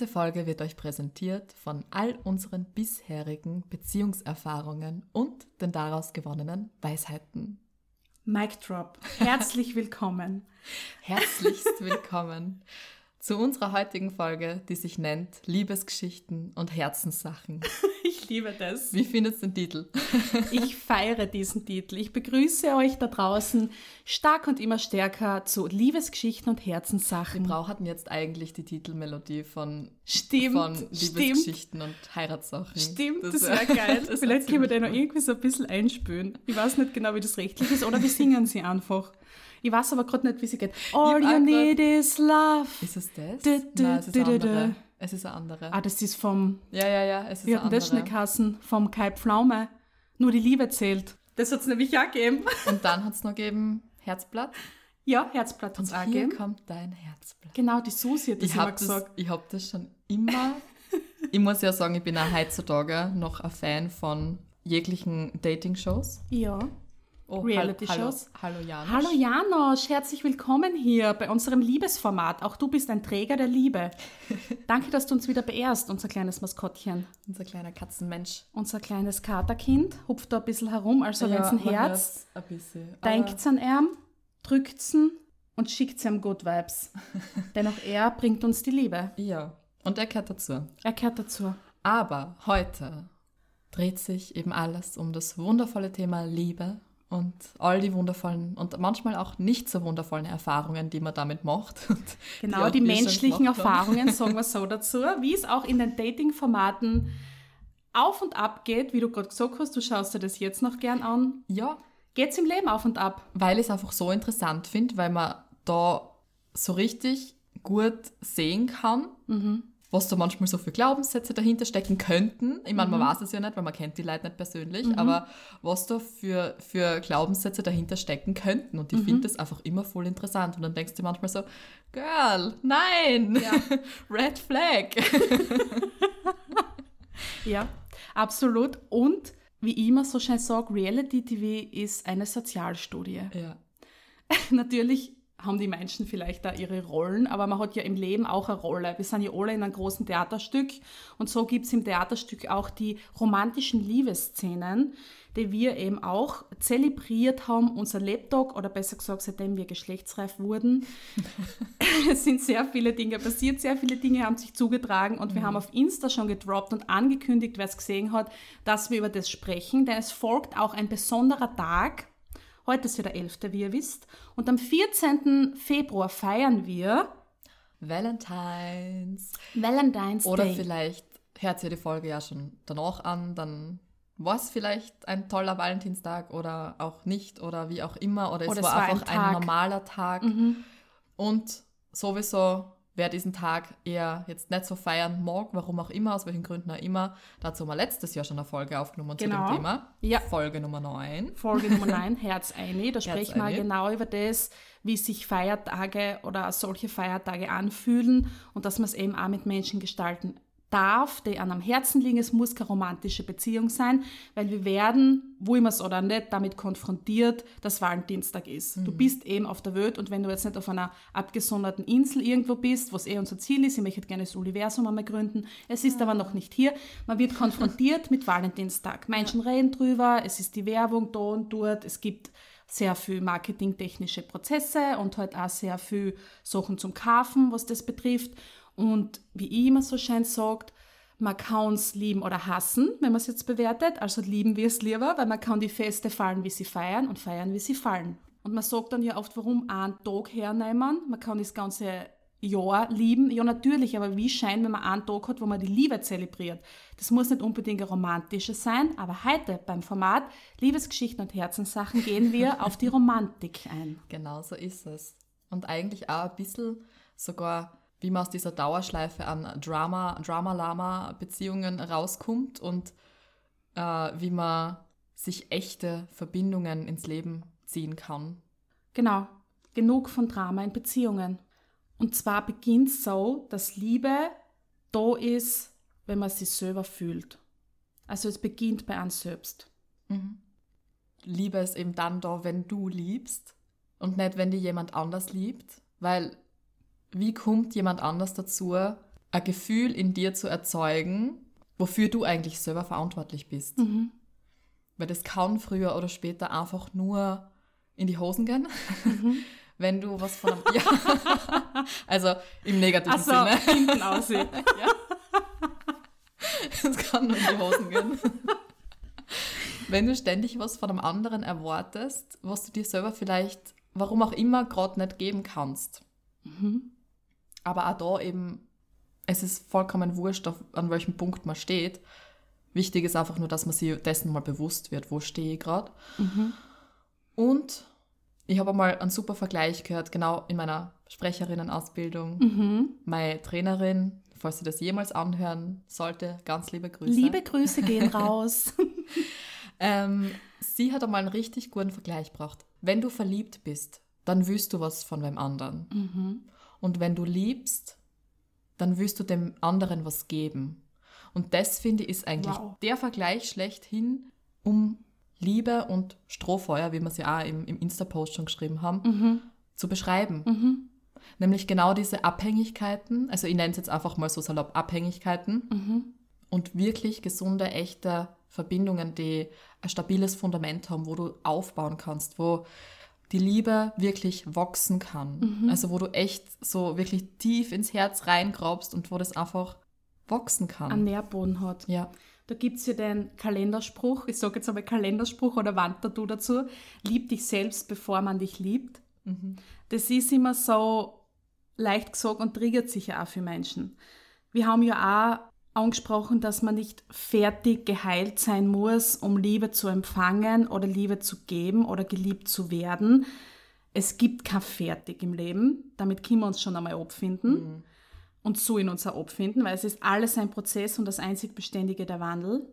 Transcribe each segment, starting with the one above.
Diese Folge wird euch präsentiert von all unseren bisherigen Beziehungserfahrungen und den daraus gewonnenen Weisheiten. Mic Drop. Herzlich willkommen. Herzlichst willkommen zu unserer heutigen Folge, die sich nennt Liebesgeschichten und Herzenssachen. Liebe das. Wie findest du den Titel? Ich feiere diesen Titel. Ich begrüße euch da draußen stark und immer stärker zu Liebesgeschichten und Herzenssachen. Wir brauchten jetzt eigentlich die Titelmelodie von, Stimmt, von stimmt. Liebesgeschichten und Heiratssachen. Stimmt, das, wär- wäre geil. das Vielleicht können wir den noch irgendwie so ein bisschen einspülen. Ich weiß nicht genau, wie das rechtlich ist. Oder wir singen sie einfach. Ich weiß aber gerade nicht, wie sie geht. All you need is love. Ist es das? Nein, es ist andere. Es ist eine andere. Ah, das ist vom, Ja, ja, ja, es ist wie eine hat denn das andere. geheißen? Vom Kai Pflaume. Nur die Liebe zählt. Das hat es nämlich auch gegeben. Und dann hat es noch gegeben Herzblatt. Ja, Herzblatt hat es Und auch hier gegeben. kommt dein Herzblatt. Genau, die Susi hat das Ich immer habe das, gesagt. ich hab das schon immer. ich muss ja sagen, ich bin auch heutzutage noch ein Fan von jeglichen Dating-Shows. Ja. Oh, Reality-Shows. Hallo, hallo Janosch. Hallo Janosch, herzlich willkommen hier bei unserem Liebesformat. Auch du bist ein Träger der Liebe. Danke, dass du uns wieder beehrst, unser kleines Maskottchen. Unser kleiner Katzenmensch. Unser kleines Katerkind hupft da ein bisschen herum, also wenn es ein Herz, Ein bisschen. denkt an ihn, drückt ihn und schickt ihm Good Vibes. Denn auch er bringt uns die Liebe. Ja, und er gehört dazu. Er gehört dazu. Aber heute dreht sich eben alles um das wundervolle Thema Liebe und all die wundervollen und manchmal auch nicht so wundervollen Erfahrungen, die man damit macht. Genau, die, schon menschlichen. Erfahrungen, sagen wir so dazu, wie es auch in den Dating-Formaten auf und ab geht, wie du gerade gesagt hast, du schaust dir das jetzt noch gern an. Ja, Geht's im Leben auf und ab? weil ich es einfach so interessant finde, weil man da so richtig gut sehen kann, was da manchmal so für Glaubenssätze dahinter stecken könnten. Ich meine, man weiß es ja nicht, weil man kennt die Leute nicht persönlich, aber was da für, für Glaubenssätze dahinter stecken könnten. Und ich finde das einfach immer voll interessant. Und dann denkst du manchmal so, Girl, nein, Red Flag. Ja, absolut. Und wie ich immer so schön sage, Reality TV ist eine Sozialstudie. ja. Natürlich haben die Menschen vielleicht da ihre Rollen, aber man hat ja im Leben auch eine Rolle. Wir sind ja alle in einem großen Theaterstück und so gibt es im Theaterstück auch die romantischen Liebesszenen, die wir eben auch zelebriert haben, unser Lebtag oder besser gesagt, seitdem wir geschlechtsreif wurden. es sind sehr viele Dinge passiert, sehr viele Dinge haben sich zugetragen und wir haben auf Insta schon gedroppt und angekündigt, wer es gesehen hat, dass wir über das sprechen, denn es folgt auch ein besonderer Tag, Heute ist ja der 11., wie ihr wisst. Und am 14. Februar feiern wir Valentines. Valentine's Oder Day. vielleicht hört ihr die Folge ja schon danach an, dann war es vielleicht ein toller Valentinstag oder auch nicht oder wie auch immer. Oder es Oder war es war ein einfach ein. Mhm. normaler Tag. Und sowieso, wer diesen Tag eher jetzt nicht so feiern mag, warum auch immer, aus welchen Gründen auch immer, dazu haben wir letztes Jahr schon eine Folge aufgenommen Genau. zu dem Thema. Ja. Folge Nummer 9. Folge Nummer 9, Herz eine. Da sprechen wir genau über das, wie sich Feiertage oder solche Feiertage anfühlen und dass man es eben auch mit Menschen gestalten darf, die an am Herzen liegen. Es muss keine romantische Beziehung sein, weil wir werden, wo immer es oder nicht, damit konfrontiert, dass Valentinstag ist. Du bist eben auf der Welt und wenn du jetzt nicht auf einer abgesonderten Insel irgendwo bist, was eh unser Ziel ist, ich möchte gerne das Universum einmal gründen, es ist aber noch nicht hier, man wird konfrontiert mit Valentinstag. Menschen reden drüber, es ist die Werbung da und dort, es gibt sehr viel marketingtechnische Prozesse und halt auch sehr viel Sachen zum Kaufen, was das betrifft. Und wie ich immer so schön sagt, man kann es lieben oder hassen, wenn man es jetzt bewertet. Also lieben wir es lieber, weil man kann die Feste fallen, wie sie feiern und feiern, wie sie fallen. Und man sagt dann ja oft, warum einen Tag hernehmen. Man kann das ganze Jahr lieben. Ja, natürlich, aber wie scheint, wenn man einen Tag hat, wo man die Liebe zelebriert. Das muss nicht unbedingt eine romantische sein, aber heute beim Format Liebesgeschichten und Herzenssachen gehen wir auf die Romantik ein. Genau so ist es. Und eigentlich auch ein bisschen sogar, wie man aus dieser Dauerschleife an Drama, Drama-Lama-Beziehungen rauskommt und äh, wie man sich echte Verbindungen ins Leben ziehen kann. Genau, genug von Drama in Beziehungen. Und zwar beginnt es so, dass Liebe da ist, wenn man sich selber fühlt. Also es beginnt bei uns selbst. Mhm. Liebe ist eben dann da, wenn du liebst und nicht, wenn dir jemand anders liebt, weil wie kommt jemand anders dazu, ein Gefühl in dir zu erzeugen, wofür du eigentlich selber verantwortlich bist? Mhm. Weil das kann früher oder später einfach nur in die Hosen gehen, mhm. wenn du was von einem, ja, also im negativen so, Sinne. hinten aussehen. ja. Es kann nur in die Hosen gehen. Wenn du ständig was von einem anderen erwartest, was du dir selber vielleicht, warum auch immer, gerade nicht geben kannst. Mhm. Aber auch da eben, es ist vollkommen wurscht, auf, an welchem Punkt man steht. Wichtig ist einfach nur, dass man sich dessen mal bewusst wird, wo stehe ich gerade. Mhm. Und ich habe einmal einen super Vergleich gehört, genau in meiner Sprecherinnenausbildung. Mhm. Meine Trainerin, falls sie das jemals anhören sollte, ganz liebe Grüße. Liebe Grüße gehen raus. ähm, sie hat einmal einen richtig guten Vergleich gebracht. Wenn du verliebt bist, dann willst du was von wem anderen. mhm. Und wenn du liebst, dann willst du dem anderen was geben. Und das, finde ich, ist eigentlich Wow. der Vergleich schlechthin, um Liebe und Strohfeuer, wie wir es ja auch im, im Insta-Post schon geschrieben haben, Mhm. zu beschreiben. Mhm. Nämlich genau diese Abhängigkeiten, also ich nenne es jetzt einfach mal so salopp Abhängigkeiten Mhm. und wirklich gesunde, echte Verbindungen, die ein stabiles Fundament haben, wo du aufbauen kannst, wo die Liebe wirklich wachsen kann. Also wo du echt so wirklich tief ins Herz reingrabst und wo das einfach wachsen kann. Einen Nährboden hat. ja. Da gibt es ja den Kalenderspruch, ich sage jetzt einmal Kalenderspruch oder Wandtattoo dazu, lieb dich selbst, bevor man dich liebt. Mhm. Das ist immer so leicht gesagt und triggert sich ja auch für Menschen. Wir haben ja auch angesprochen, dass man nicht fertig geheilt sein muss, um Liebe zu empfangen oder Liebe zu geben oder geliebt zu werden. Es gibt kein Fertig im Leben. Damit können wir uns schon einmal abfinden und so in uns auch abfinden, weil es ist alles ein Prozess und das einzig Beständige der Wandel.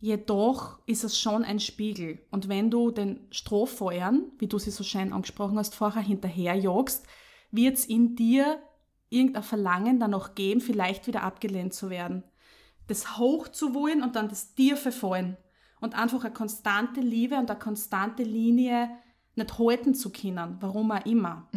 Jedoch ist es schon ein Spiegel. Und wenn du den Strohfeuern, wie du sie so schön angesprochen hast, vorher hinterherjagst, wird es in dir irgendein Verlangen danach geben, vielleicht wieder abgelehnt zu werden. Das hoch zu wollen und dann das tiefe fallen. Und einfach eine konstante Liebe und eine konstante Linie nicht halten zu können, warum auch immer.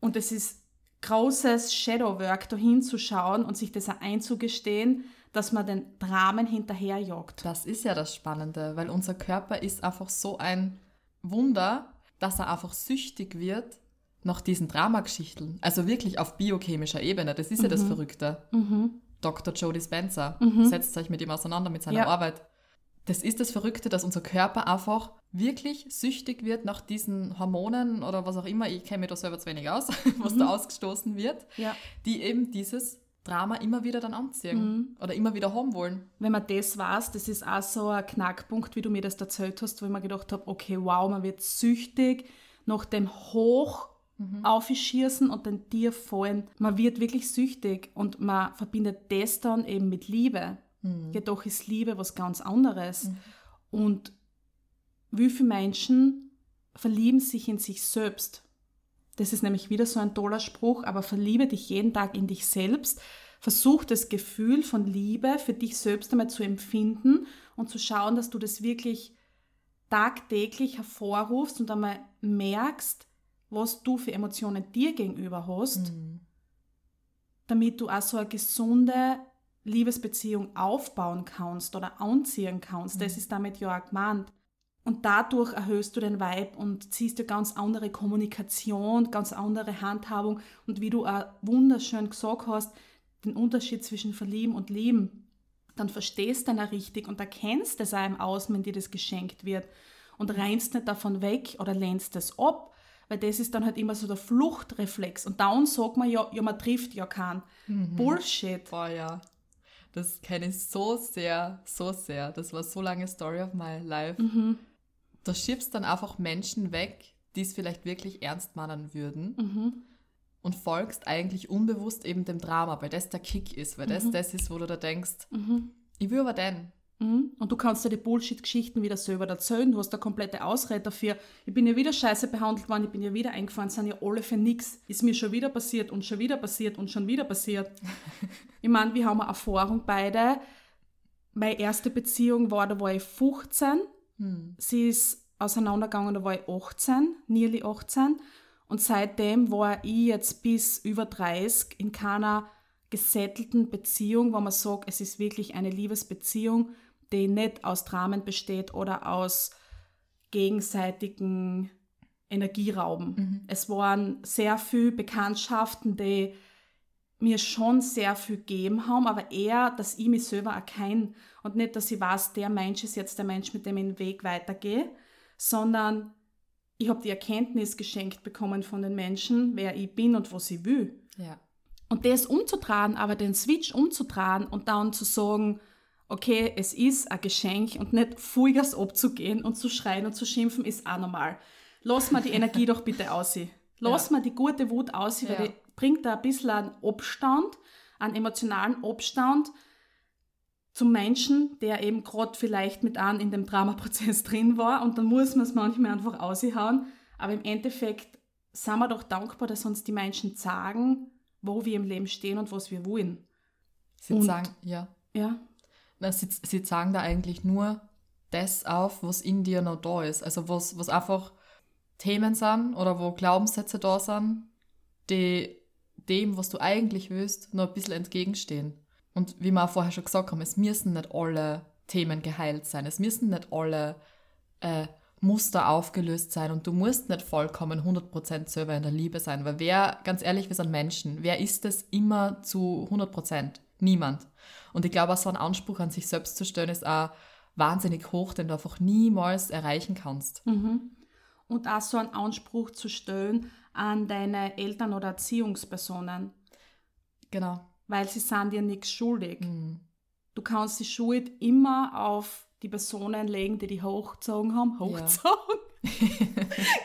Und es ist großes Shadowwork, da hinzuschauen und sich das auch einzugestehen, dass man den Dramen hinterherjagt. Das ist ja das Spannende, weil unser Körper ist einfach so ein Wunder, dass er einfach süchtig wird nach diesen Dramageschichten. Also wirklich auf biochemischer Ebene. Das ist ja das Verrückte. Dr. Joe Dispenza. Setzt euch mit ihm auseinander, mit seiner Ja. Arbeit. Das ist das Verrückte, dass unser Körper einfach wirklich süchtig wird nach diesen Hormonen oder was auch immer. Ich kenne mich da selber zu wenig aus, was da ausgestoßen wird, Ja. die eben dieses Drama immer wieder dann anziehen oder immer wieder haben wollen. Wenn man das weiß, das ist auch so ein Knackpunkt, wie du mir das erzählt hast, wo ich mir gedacht habe, okay, wow, man wird süchtig nach dem Hoch aufschießen und den Tier fallen. Man wird wirklich süchtig und man verbindet das dann eben mit Liebe. Jedoch ist Liebe was ganz anderes. Und wie viele Menschen verlieben sich in sich selbst? Das ist nämlich wieder so ein toller Spruch, aber verliebe dich jeden Tag in dich selbst. Versuch das Gefühl von Liebe für dich selbst einmal zu empfinden und zu schauen, dass du das wirklich tagtäglich hervorrufst und einmal merkst, was du für Emotionen dir gegenüber hast, damit du auch so eine gesunde Liebesbeziehung aufbauen kannst oder anziehen kannst. Das ist damit ja auch gemeint. Und dadurch erhöhst du den Vibe und ziehst dir ganz andere Kommunikation, ganz andere Handhabung und wie du auch wunderschön gesagt hast, den Unterschied zwischen Verlieben und Lieben, dann verstehst du dann auch richtig und erkennst es im Außen, wenn dir das geschenkt wird und reinst nicht davon weg oder lehnst es ab, weil das ist dann halt immer so der Fluchtreflex und dann sagt man ja, ja man trifft ja keinen. Bullshit. Boah, ja. Das kenne ich so sehr, so sehr. Das war so lange Story of my life. Da schiebst dann einfach Menschen weg, die es vielleicht wirklich ernst meinen würden. und folgst eigentlich unbewusst eben dem Drama, weil das der Kick ist, weil das das ist, wo du da denkst, ich will aber den. Mhm. Und du kannst dir die Bullshit-Geschichten wieder selber erzählen. Du hast da komplette Ausrede dafür. Ich bin ja wieder scheiße behandelt worden, ich bin ja wieder eingefahren, sind ja alle für nix. Ist mir schon wieder passiert und schon wieder passiert und schon wieder passiert. ich meine, wir haben eine Erfahrung beide. Meine erste Beziehung war, da war ich 15. Sie ist auseinandergegangen, da war ich 18, nearly 18. Und seitdem war ich jetzt bis über 30 in keiner gesettelten Beziehung, wo man sagt, es ist wirklich eine Liebesbeziehung, die nicht aus Dramen besteht oder aus gegenseitigen Energierauben. Es waren sehr viele Bekanntschaften, die mir schon sehr viel gegeben haben, aber eher, dass ich mich selber erkenne und nicht, dass ich weiß, der Mensch ist jetzt der Mensch, mit dem ich den Weg weitergehe, sondern ich habe die Erkenntnis geschenkt bekommen von den Menschen, wer ich bin und was ich will. Ja. Und das umzutragen, aber den Switch umzutragen und dann zu sagen, okay, es ist ein Geschenk und nicht Vollgas abzugehen und zu schreien und zu schimpfen, ist auch normal. Lass mal die Energie doch bitte aus. Lass Ja. mal die gute Wut aus, weil Ja. die bringt da ein bisschen einen Abstand, einen emotionalen Abstand zum Menschen, der eben gerade vielleicht mit einem in dem Dramaprozess drin war und dann muss man es manchmal einfach aushauen. Aber im Endeffekt sind wir doch dankbar, dass uns die Menschen sagen, wo wir im Leben stehen und was wir wollen. Sie Und- sagen, ja. Ja, Na, sie, sie sagen da eigentlich nur das auf, was in dir noch da ist. Also was, was einfach Themen sind oder wo Glaubenssätze da sind, die dem, was du eigentlich willst, noch ein bisschen entgegenstehen. Und wie wir auch vorher schon gesagt haben, es müssen nicht alle Themen geheilt sein. Es müssen nicht alle äh, Muster aufgelöst sein und du musst nicht vollkommen 100% selber in der Liebe sein, weil wer, ganz ehrlich, wir sind Menschen. Wer ist es immer zu 100%? Niemand. Und ich glaube, auch so ein Anspruch an sich selbst zu stellen, ist auch wahnsinnig hoch, den du einfach niemals erreichen kannst. und auch so einen Anspruch zu stellen an deine Eltern oder Erziehungspersonen, Genau. weil sie sind dir nichts schuldig. Mhm. Du kannst die Schuld immer auf die Personen legen, die die hochgezogen haben. Hochgezogen?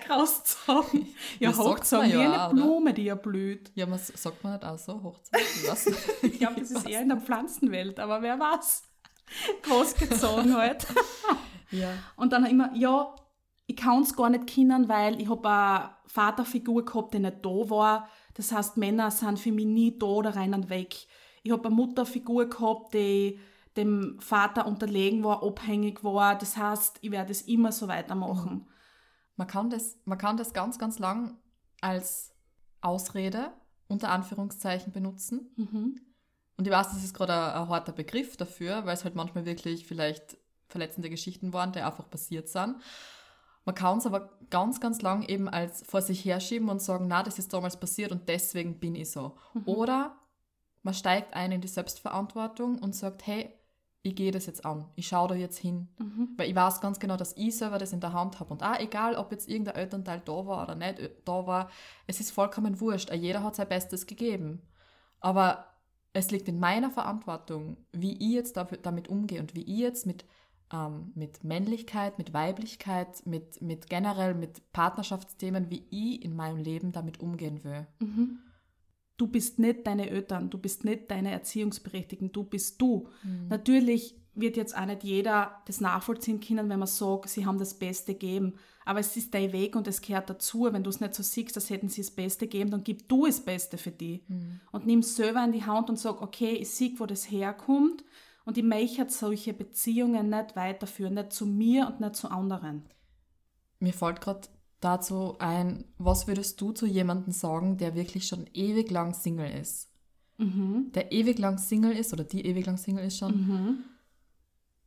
Rausgezogen. Ja, Ja, hochgezogen, wie ja eine auch, oder? Blume, die ja blüht. Ja, man sagt man nicht auch so, Hochzeit? Ich glaube, das ist eher in der Pflanzenwelt, aber wer weiß. Großgezogen halt. Ja. Und dann immer, ja, ich kann es gar nicht kennen, weil ich habe eine Vaterfigur gehabt, die nicht da war. Das heißt, Männer sind für mich nie da oder rennen weg. Ich habe eine Mutterfigur gehabt, die dem Vater unterlegen war, abhängig war. Das heißt, ich werde es immer so weitermachen. Man kann, das, man kann das ganz, ganz lang als Ausrede unter Anführungszeichen benutzen. Mhm. Und ich weiß, das ist gerade ein, ein harter Begriff dafür, weil es halt manchmal wirklich vielleicht verletzende Geschichten waren, die einfach passiert sind. Man kann es aber ganz, ganz lang eben als vor sich herschieben und sagen, na, das ist damals passiert und deswegen bin ich so. Oder man steigt ein in die Selbstverantwortung und sagt, hey, ich gehe das jetzt an, ich schaue da jetzt hin. Weil ich weiß ganz genau, dass ich selber das in der Hand habe. Und auch egal, ob jetzt irgendein Elternteil da war oder nicht ö- da war, es ist vollkommen wurscht. Auch Jeder hat sein Bestes gegeben. Aber es liegt in meiner Verantwortung, wie ich jetzt damit umgehe und wie ich jetzt mit, ähm, mit Männlichkeit, mit Weiblichkeit, mit, mit generell mit Partnerschaftsthemen, wie ich in meinem Leben damit umgehen will. Du bist nicht deine Eltern, du bist nicht deine Erziehungsberechtigten, du bist du. Natürlich wird jetzt auch nicht jeder das nachvollziehen können, wenn man sagt, sie haben das Beste gegeben. Aber es ist dein Weg und es gehört dazu. Wenn du es nicht so siehst, als hätten sie das Beste gegeben, dann gib du das Beste für die. Und nimm es selber in die Hand und sag, okay, ich sehe, wo das herkommt. Und ich möchte solche Beziehungen nicht weiterführen, nicht zu mir und nicht zu anderen. Mir fällt gerade dazu ein, was würdest du zu jemandem sagen, der wirklich schon ewig lang Single ist? Der ewig lang Single ist oder die ewig lang Single ist schon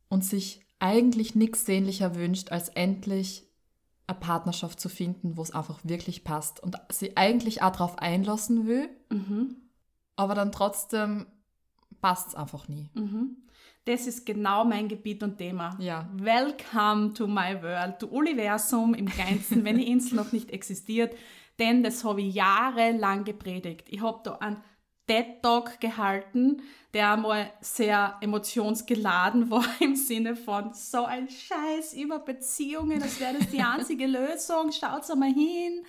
und sich eigentlich nichts sehnlicher wünscht, als endlich eine Partnerschaft zu finden, wo es einfach wirklich passt und sie eigentlich auch darauf einlassen will, aber dann trotzdem passt es einfach nie. Das ist genau mein Gebiet und Thema. Ja. Welcome to my world, to Universum im Kleinsten, wenn die Insel noch nicht existiert. Denn das habe ich jahrelang gepredigt. Ich habe da einen TED-Talk gehalten, der einmal sehr emotionsgeladen war im Sinne von so ein Scheiß über Beziehungen, das wäre das die einzige Lösung, schaut mal hin.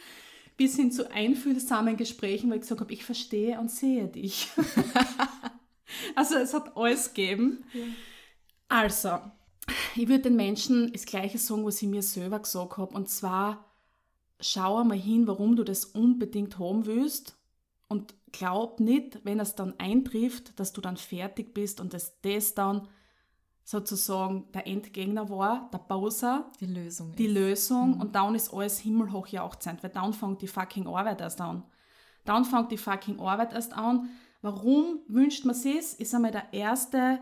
bis hin zu einfühlsamen Gesprächen, wo ich gesagt habe, ich verstehe und sehe dich. also es hat alles gegeben. Ja. Also, ich würde den Menschen das Gleiche sagen, was ich mir selber gesagt habe. Und zwar, schau einmal hin, warum du das unbedingt haben willst. Und glaub nicht, wenn es dann eintrifft, dass du dann fertig bist und dass das dann sozusagen der Endgegner war, der Bowser. Die Lösung. Die ist. Lösung. Mhm. Und dann ist alles himmelhoch jauchzend, weil dann fängt die fucking Arbeit erst an. Dann fängt die fucking Arbeit erst an. Warum wünscht man sich es? Ist einmal der erste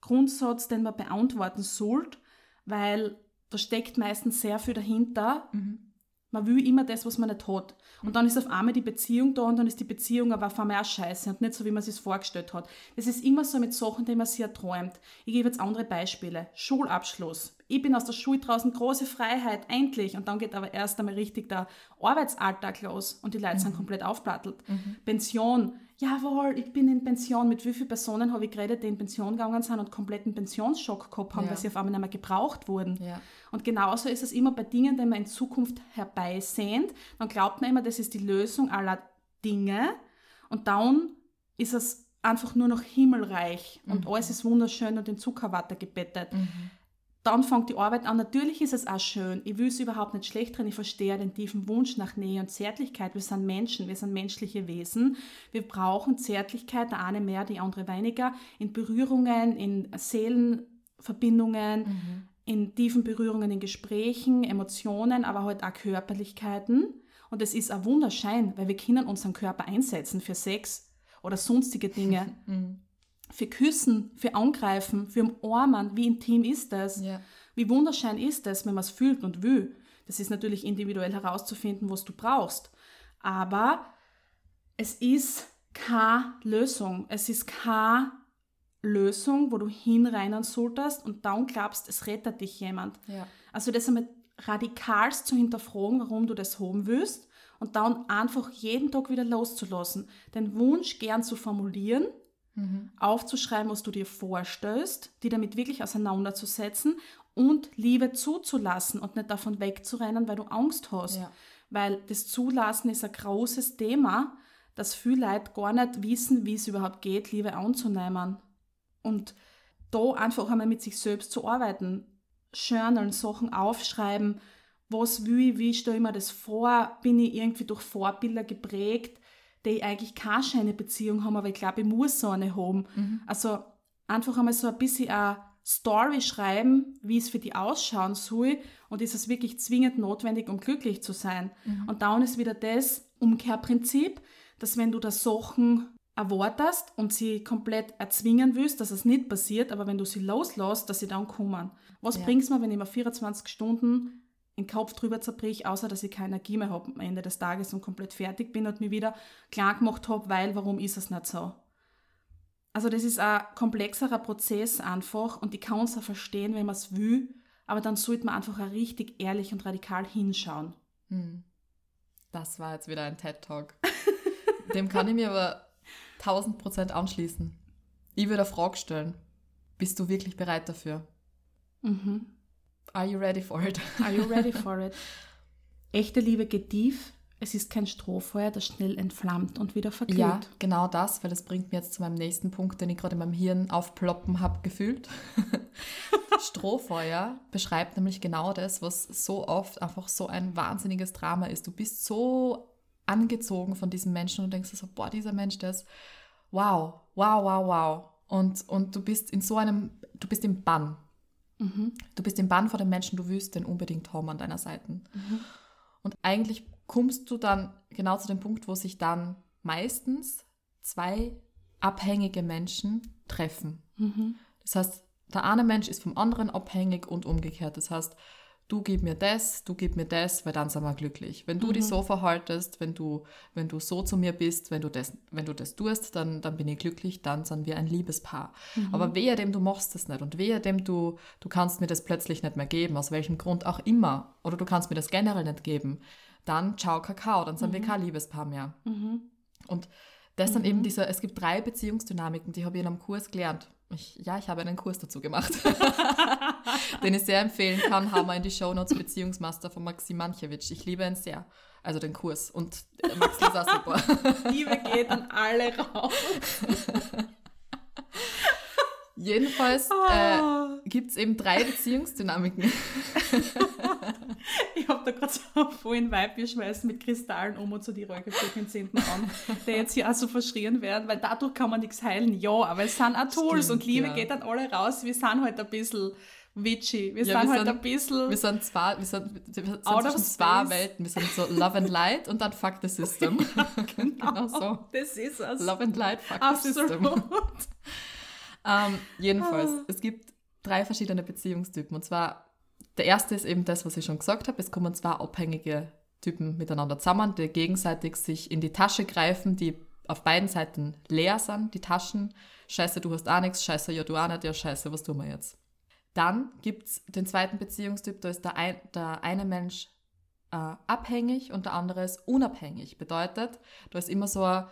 Grundsatz, den man beantworten sollte, weil da steckt meistens sehr viel dahinter. Mhm. Man will immer das, was man nicht hat. Und dann ist auf einmal die Beziehung da und dann ist die Beziehung aber auf einmal auch scheiße und nicht so, wie man es sich vorgestellt hat. Das ist immer so mit Sachen, die man sich erträumt. Ich gebe jetzt andere Beispiele. Schulabschluss. Ich bin aus der Schule draußen, große Freiheit, endlich. Und dann geht aber erst einmal richtig der Arbeitsalltag los und die Leute mhm. sind komplett aufplattelt. Mhm. Pension jawohl, ich bin in Pension. Mit wie vielen Personen habe ich geredet, die in Pension gegangen sind und kompletten Pensionsschock gehabt haben, ja. weil sie auf einmal nicht mehr gebraucht wurden. Ja. Und genauso ist es immer bei Dingen, die man in Zukunft herbeisehnt. Dann glaubt man immer, das ist die Lösung aller Dinge. Und dann ist es einfach nur noch himmelreich und mhm. alles ist wunderschön und in Zuckerwatte gebettet. Mhm dann fängt die Arbeit an. Natürlich ist es auch schön. Ich will es überhaupt nicht schlecht drin. Ich verstehe den tiefen Wunsch nach Nähe und Zärtlichkeit. Wir sind Menschen, wir sind menschliche Wesen. Wir brauchen Zärtlichkeit, der eine mehr, die andere weniger, in Berührungen, in Seelenverbindungen, mhm. in tiefen Berührungen, in Gesprächen, Emotionen, aber halt auch Körperlichkeiten. Und es ist ein Wunderschein, weil wir können unseren Körper einsetzen für Sex oder sonstige Dinge. Mhm für Küssen, für Angreifen, für Umarmen, wie intim ist das? Ja. Wie wunderschön ist das, wenn man es fühlt und will? Das ist natürlich individuell herauszufinden, was du brauchst. Aber es ist keine Lösung. Es ist keine Lösung, wo du hinreinen solltest und dann glaubst, es rettet dich jemand. Ja. Also das einmal radikalst zu hinterfragen, warum du das haben willst und dann einfach jeden Tag wieder loszulassen. Den Wunsch gern zu formulieren mhm. aufzuschreiben, was du dir vorstellst, die damit wirklich auseinanderzusetzen und Liebe zuzulassen und nicht davon wegzurennen, weil du Angst hast. Ja. Weil das Zulassen ist ein großes Thema, dass viele Leute gar nicht wissen, wie es überhaupt geht, Liebe anzunehmen. Und da einfach einmal mit sich selbst zu arbeiten, journalen, Sachen aufschreiben, was will ich, wie stelle ich mir das vor, bin ich irgendwie durch Vorbilder geprägt, die eigentlich keine schöne Beziehung haben, aber ich glaube, ich muss so eine haben. Mhm. Also einfach einmal so ein bisschen eine Story schreiben, wie es für die ausschauen soll und ist es wirklich zwingend notwendig, um glücklich zu sein. Mhm. Und dann ist wieder das Umkehrprinzip, dass wenn du da Sachen erwartest und sie komplett erzwingen willst, dass es nicht passiert, aber wenn du sie loslässt, dass sie dann kommen. Was ja. bringt es mir, wenn ich mir 24 Stunden den Kopf drüber zerbrich, außer dass ich keine Energie mehr habe am Ende des Tages und komplett fertig bin und mir wieder klar gemacht habe, weil warum ist es nicht so? Also das ist ein komplexerer Prozess einfach und ich kann es auch verstehen, wenn man es will, aber dann sollte man einfach auch richtig ehrlich und radikal hinschauen. Hm. Das war jetzt wieder ein TED-Talk. Dem kann ich mir aber 1000 Prozent anschließen. Ich würde eine Frage stellen. Bist du wirklich bereit dafür? Mhm. Are you ready for it? Are you ready for it? Echte Liebe geht tief. Es ist kein Strohfeuer, das schnell entflammt und wieder verglüht. Ja, genau das, weil das bringt mir jetzt zu meinem nächsten Punkt, den ich gerade in meinem Hirn aufploppen habe gefühlt. Strohfeuer beschreibt nämlich genau das, was so oft einfach so ein wahnsinniges Drama ist. Du bist so angezogen von diesem Menschen und denkst so, boah, dieser Mensch, der ist wow, wow, wow, wow. Und, und du bist in so einem, du bist im Bann. Mhm. Du bist im Bann vor den Menschen, du willst den unbedingt haben an deiner Seite. Mhm. Und eigentlich kommst du dann genau zu dem Punkt, wo sich dann meistens zwei abhängige Menschen treffen. Mhm. Das heißt, der eine Mensch ist vom anderen abhängig und umgekehrt. Das heißt, du gib mir das, du gib mir das, weil dann sind wir glücklich. Wenn du mhm. dich so verhaltest, wenn du, wenn du so zu mir bist, wenn du das, wenn du das tust, dann, dann bin ich glücklich, dann sind wir ein Liebespaar. Mhm. Aber wehe dem, du machst das nicht und wehe dem, du, du kannst mir das plötzlich nicht mehr geben, aus welchem Grund auch immer, oder du kannst mir das generell nicht geben, dann ciao Kakao, dann sind mhm. wir kein Liebespaar mehr. Mhm. Und das sind eben mhm. diese, es gibt drei Beziehungsdynamiken, die habe ich in einem Kurs gelernt. Ich, ja, ich habe einen Kurs dazu gemacht, den ich sehr empfehlen kann. Haben wir in die Shownotes Beziehungsmaster von Maxim Mankiewicz. Ich liebe ihn sehr. Also den Kurs. Und Maxl ist auch super. Liebe geht an alle raus. Jedenfalls Ah. äh, gibt es eben drei Beziehungsdynamiken. Ich habe da gerade so vollen Vibe, wir schmeißen mit Kristallen um und so die Räucherstäbchen an, der jetzt hier auch so verschrien werden, weil dadurch kann man nichts heilen. Ja, aber es sind auch Tools Stimmt, und Liebe ja. geht an alle raus. Wir sind halt ein bisschen witchy. Wir Ja, sind wir halt sind- ein bisschen... Wir sind zwei, wir sind, wir sind Out of zwei. Welten. Wir sind so Love and Light und dann Fuck the System. genau so. Das ist es. Love and Light, Fuck the System. Absolut. Ähm, jedenfalls, Ah. es gibt drei verschiedene Beziehungstypen. Und zwar, der erste ist eben das, was ich schon gesagt habe. Es kommen zwei abhängige Typen miteinander zusammen, die gegenseitig sich in die Tasche greifen, die auf beiden Seiten leer sind, die Taschen. Scheiße, du hast auch nichts, scheiße, ja, du auch nicht, ja, scheiße, was tun wir jetzt? Dann gibt es den zweiten Beziehungstyp, da ist der, ein, der eine Mensch äh, abhängig und der andere ist unabhängig. Bedeutet, da ist immer so eine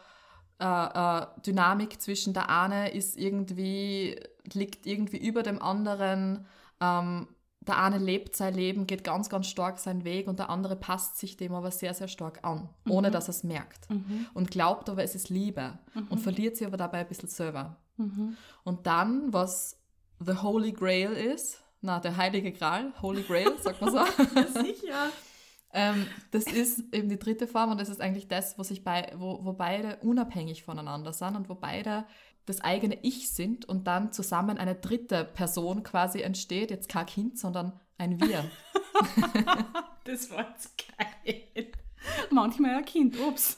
äh, äh, Dynamik zwischen der eine ist irgendwie, liegt irgendwie über dem anderen. Ähm, der eine lebt sein Leben, geht ganz, ganz stark seinen Weg und der andere passt sich dem aber sehr, sehr stark an, ohne dass er es merkt. Mhm. Und glaubt aber, es ist Liebe und verliert sie aber dabei ein bisschen selber. Und dann, was the Holy Grail ist, na, der Heilige Gral, Holy Grail, sagt man so. Sicher. Ähm, das ist eben die dritte Form und das ist eigentlich das, wo, sich bei, wo, wo beide unabhängig voneinander sind und wo beide das eigene Ich sind und dann zusammen eine dritte Person quasi entsteht, jetzt kein Kind, sondern ein Wir. Das war jetzt geil. Manchmal ein Kind, ups.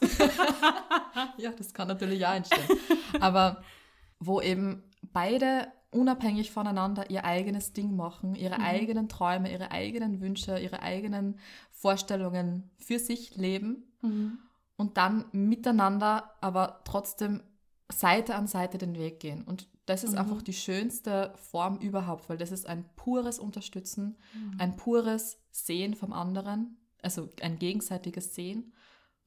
ja, das kann natürlich auch entstehen. Aber wo eben beide unabhängig voneinander ihr eigenes Ding machen, ihre eigenen Träume, ihre eigenen Wünsche, ihre eigenen Vorstellungen für sich leben und dann miteinander aber trotzdem Seite an Seite den Weg gehen. Und das ist einfach die schönste Form überhaupt, weil das ist ein pures Unterstützen, ein pures Sehen vom anderen, also ein gegenseitiges Sehen.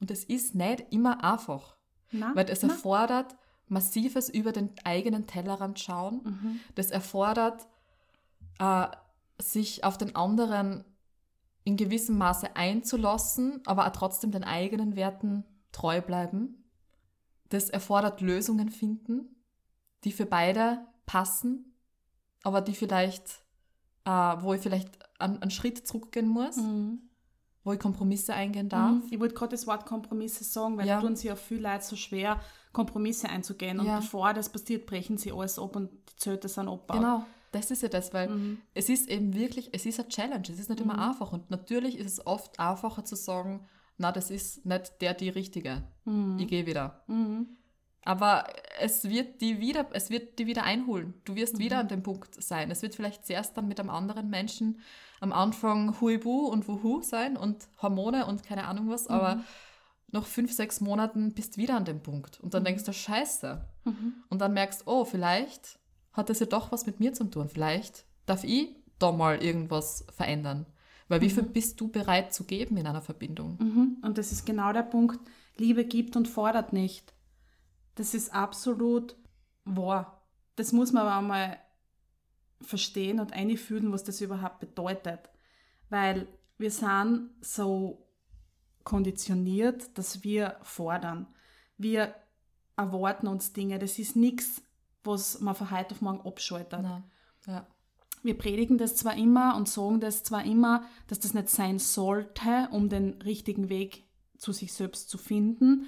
Und es ist nicht immer einfach, Na, weil es na. erfordert massives über den eigenen Tellerrand schauen. Mhm. Das erfordert, äh, sich auf den anderen in gewissem Maße einzulassen, aber auch trotzdem den eigenen Werten treu bleiben. Das erfordert Lösungen finden, die für beide passen, aber die vielleicht, äh, wo ich vielleicht einen, einen Schritt zurückgehen muss, Mhm. wo ich Kompromisse eingehen darf. Mhm. Ich wollte gerade das Wort Kompromisse sagen, weil Ja. tun sie ja viele Leute so schwer, Kompromisse einzugehen. Und Ja. bevor das passiert, brechen sie alles ab und die Zelte sind abgebaut. Genau, das ist ja das, weil Mhm. es ist eben wirklich, es ist eine Challenge, es ist nicht immer einfach und natürlich ist es oft einfacher zu sagen, na, das ist nicht der, die Richtige, ich gehe wieder. Mhm. Aber es wird die wieder, es wird die wieder einholen. Du wirst wieder an dem Punkt sein. Es wird vielleicht zuerst dann mit einem anderen Menschen am Anfang Huibu und Wuhu sein und Hormone und keine Ahnung was, aber nach fünf, sechs Monaten bist du wieder an dem Punkt. Und dann denkst du, scheiße. Und dann merkst, oh, vielleicht hat das ja doch was mit mir zu tun. Vielleicht darf ich da mal irgendwas verändern. Weil wie viel bist du bereit zu geben in einer Verbindung? Mhm. Und das ist genau der Punkt, Liebe gibt und fordert nicht. Das ist absolut wahr. Das muss man aber einmal verstehen und einfühlen, was das überhaupt bedeutet. Weil wir sind so konditioniert, dass wir fordern. Wir erwarten uns Dinge. Das ist nichts, was man von heute auf morgen abschaltet. Ja. Wir predigen das zwar immer und sagen das zwar immer, dass das nicht sein sollte, um den richtigen Weg zu sich selbst zu finden,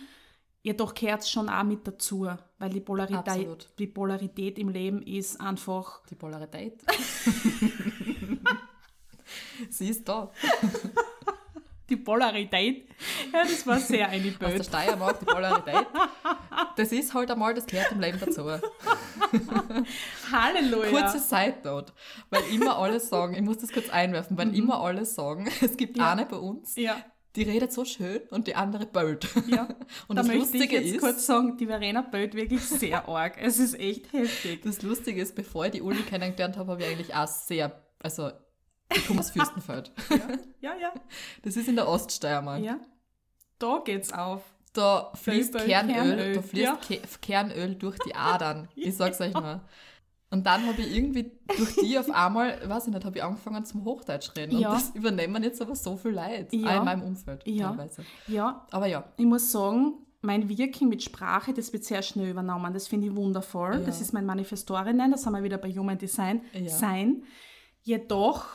jedoch gehört es schon auch mit dazu, weil die Polarität, Absolut. die Polarität im Leben ist einfach, Die Polarität. Sie ist da. die Polarität, ja, das war sehr eine Aus der Böd. Steiermark, die Polarität. Das ist halt einmal, das gehört im Leben dazu. Halleluja! Kurze Side Note, weil immer alle sagen, ich muss das kurz einwerfen, weil immer alle sagen, es gibt Mhm. Ja. eine bei uns, ja, die redet so schön und die andere bölt. ja. Und da das möchte ich Lustige jetzt ist, kurz sagen, die Verena böd wirklich sehr arg. Es ist echt heftig. das Lustige ist, bevor ich die Uli kennengelernt habe, habe ich eigentlich auch sehr, also ich komme aus Fürstenfeld. Ja, ja, Das ist in der Oststeiermark. ja. Da geht's auf. Da fließt Kernöl, Kernöl, da fließt ja. Ke Kernöl durch die Adern. Ich sag's euch nur. Und dann habe ich irgendwie durch die auf einmal, weiß ich nicht, habe ich angefangen zum Hochdeutsch reden. Ja. Und das übernehmen jetzt aber so viel Leute Ja. in meinem Umfeld Ja. teilweise. Ja, Aber ja, ich muss sagen, mein Wirken mit Sprache, das wird sehr schnell übernommen. Das finde ich wundervoll. Ja. Das ist mein Manifestorinnen, das haben wir wieder bei Human Design Ja. sein. Jedoch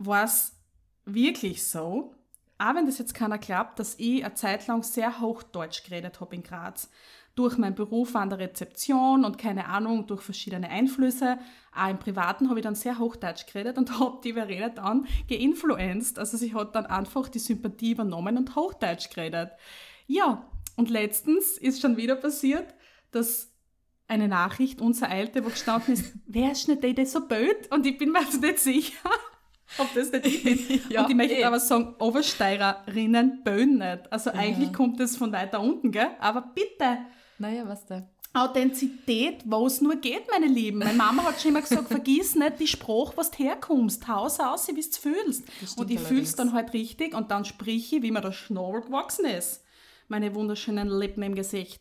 war es wirklich so, auch wenn das jetzt keiner glaubt, dass ich eine Zeit lang sehr Hochdeutsch geredet habe in Graz. Durch meinen Beruf an der Rezeption und keine Ahnung, durch verschiedene Einflüsse. Auch im Privaten habe ich dann sehr Hochdeutsch geredet und habe die Verena dann geinfluenced. Also sie hat dann einfach die Sympathie übernommen und Hochdeutsch geredet. Ja, und letztens ist schon wieder passiert, dass eine Nachricht uns ereilte, wo gestanden ist, wer ist nicht die so blöd? Und ich bin mir jetzt nicht sicher, ob das nicht ich bin. Ja, und ich möchte eh. aber sagen, Obersteirerinnen böen nicht. Also eigentlich kommt das von weiter unten, gell? Aber bitte, naja, was da. Authentizität, wo es nur geht, meine Lieben. Meine Mama hat schon immer gesagt, vergiss nicht die Spruch, was du herkommst. Haus aus, wie du fühlst. Und ich fühl's allerdings. dann halt richtig und dann sprich ich, wie mir der Schnabel gewachsen ist. Meine wunderschönen Lippen im Gesicht.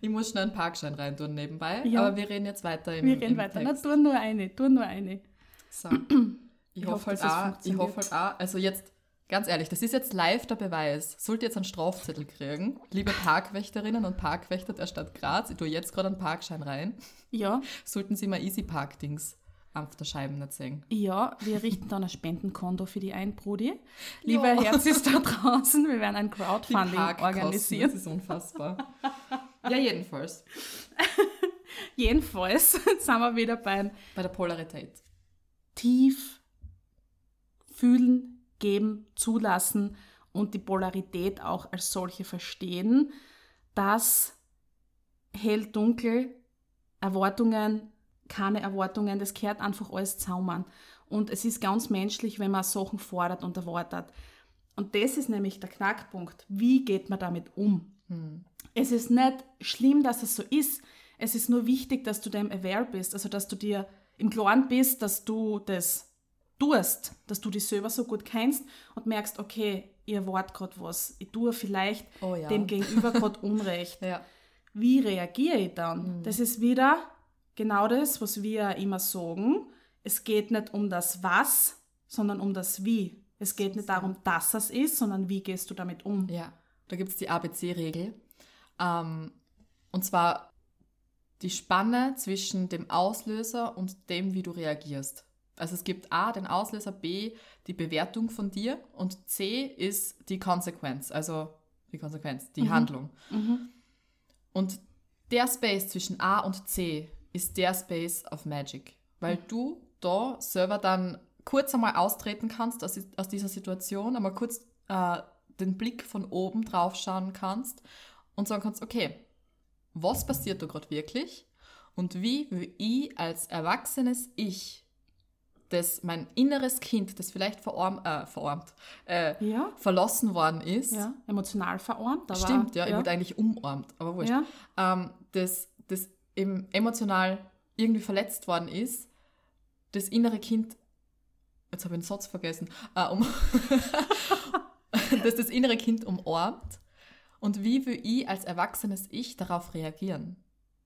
Ich muss schnell einen Parkschein rein tun nebenbei, Ja. aber wir reden jetzt weiter im Wir reden im weiter. Na, Text. tu nur eine, tu nur eine. So. Ich, hoffe, hoffe halt auch, ich hoffe halt auch, also jetzt, ganz ehrlich, das ist jetzt live der Beweis. Sollt ihr jetzt einen Strafzettel kriegen, liebe Parkwächterinnen und Parkwächter der Stadt Graz, ich tue jetzt gerade einen Parkschein rein, Ja, sollten Sie mal Easy Park-Dings auf der Scheibe nicht sehen. ja, wir richten dann ein Spendenkonto für die ein, Brudi. Liebe Ja. Herzis da draußen, wir werden ein Crowdfunding organisieren. Das ist unfassbar. ja, jedenfalls. Jedenfalls sind wir wieder beim Bei der Polarität. tief fühlen, geben, zulassen und die Polarität auch als solche verstehen, dass hell, dunkel, Erwartungen, keine Erwartungen, das gehört einfach alles zusammen. Und es ist ganz menschlich, wenn man Sachen fordert und erwartet. Und das ist nämlich der Knackpunkt. Wie geht man damit um? Es ist nicht schlimm, dass es so ist. Es ist nur wichtig, dass du dem aware bist, also dass du dir im Klaren bist, dass du das tust, dass du dich selber so gut kennst und merkst, okay, ich erwarte gerade was, ich tue vielleicht Oh ja. dem Gegenüber gerade Unrecht. Ja. Wie reagiere ich dann? Das ist wieder genau das, was wir immer sagen. Es geht nicht um das Was, sondern um das Wie. Es geht nicht darum, dass es ist, sondern wie gehst du damit um. Ja, da gibt es die ABC-Regel. Ähm, und zwar die Spanne zwischen dem Auslöser und dem, wie du reagierst. Also es gibt A, den Auslöser, B, die Bewertung von dir und C ist die Konsequenz, also die Konsequenz, die Handlung. Und der Space zwischen A und C ist der Space of Magic, weil du da selber dann kurz einmal austreten kannst aus, aus dieser Situation, einmal kurz äh, den Blick von oben drauf schauen kannst und sagen kannst, okay, was passiert da gerade wirklich? Und wie will ich als erwachsenes Ich, das mein inneres Kind, das vielleicht verarmt, äh, verarmt äh, Ja. verlassen worden ist, Ja, emotional verarmt. Aber, Stimmt, ja, ich wurde eigentlich umarmt, aber wurscht. Ja. Ähm, das, das eben emotional irgendwie verletzt worden ist, das innere Kind, jetzt habe ich den Satz vergessen, äh, um, dass das innere Kind umarmt und wie will ich als erwachsenes Ich darauf reagieren?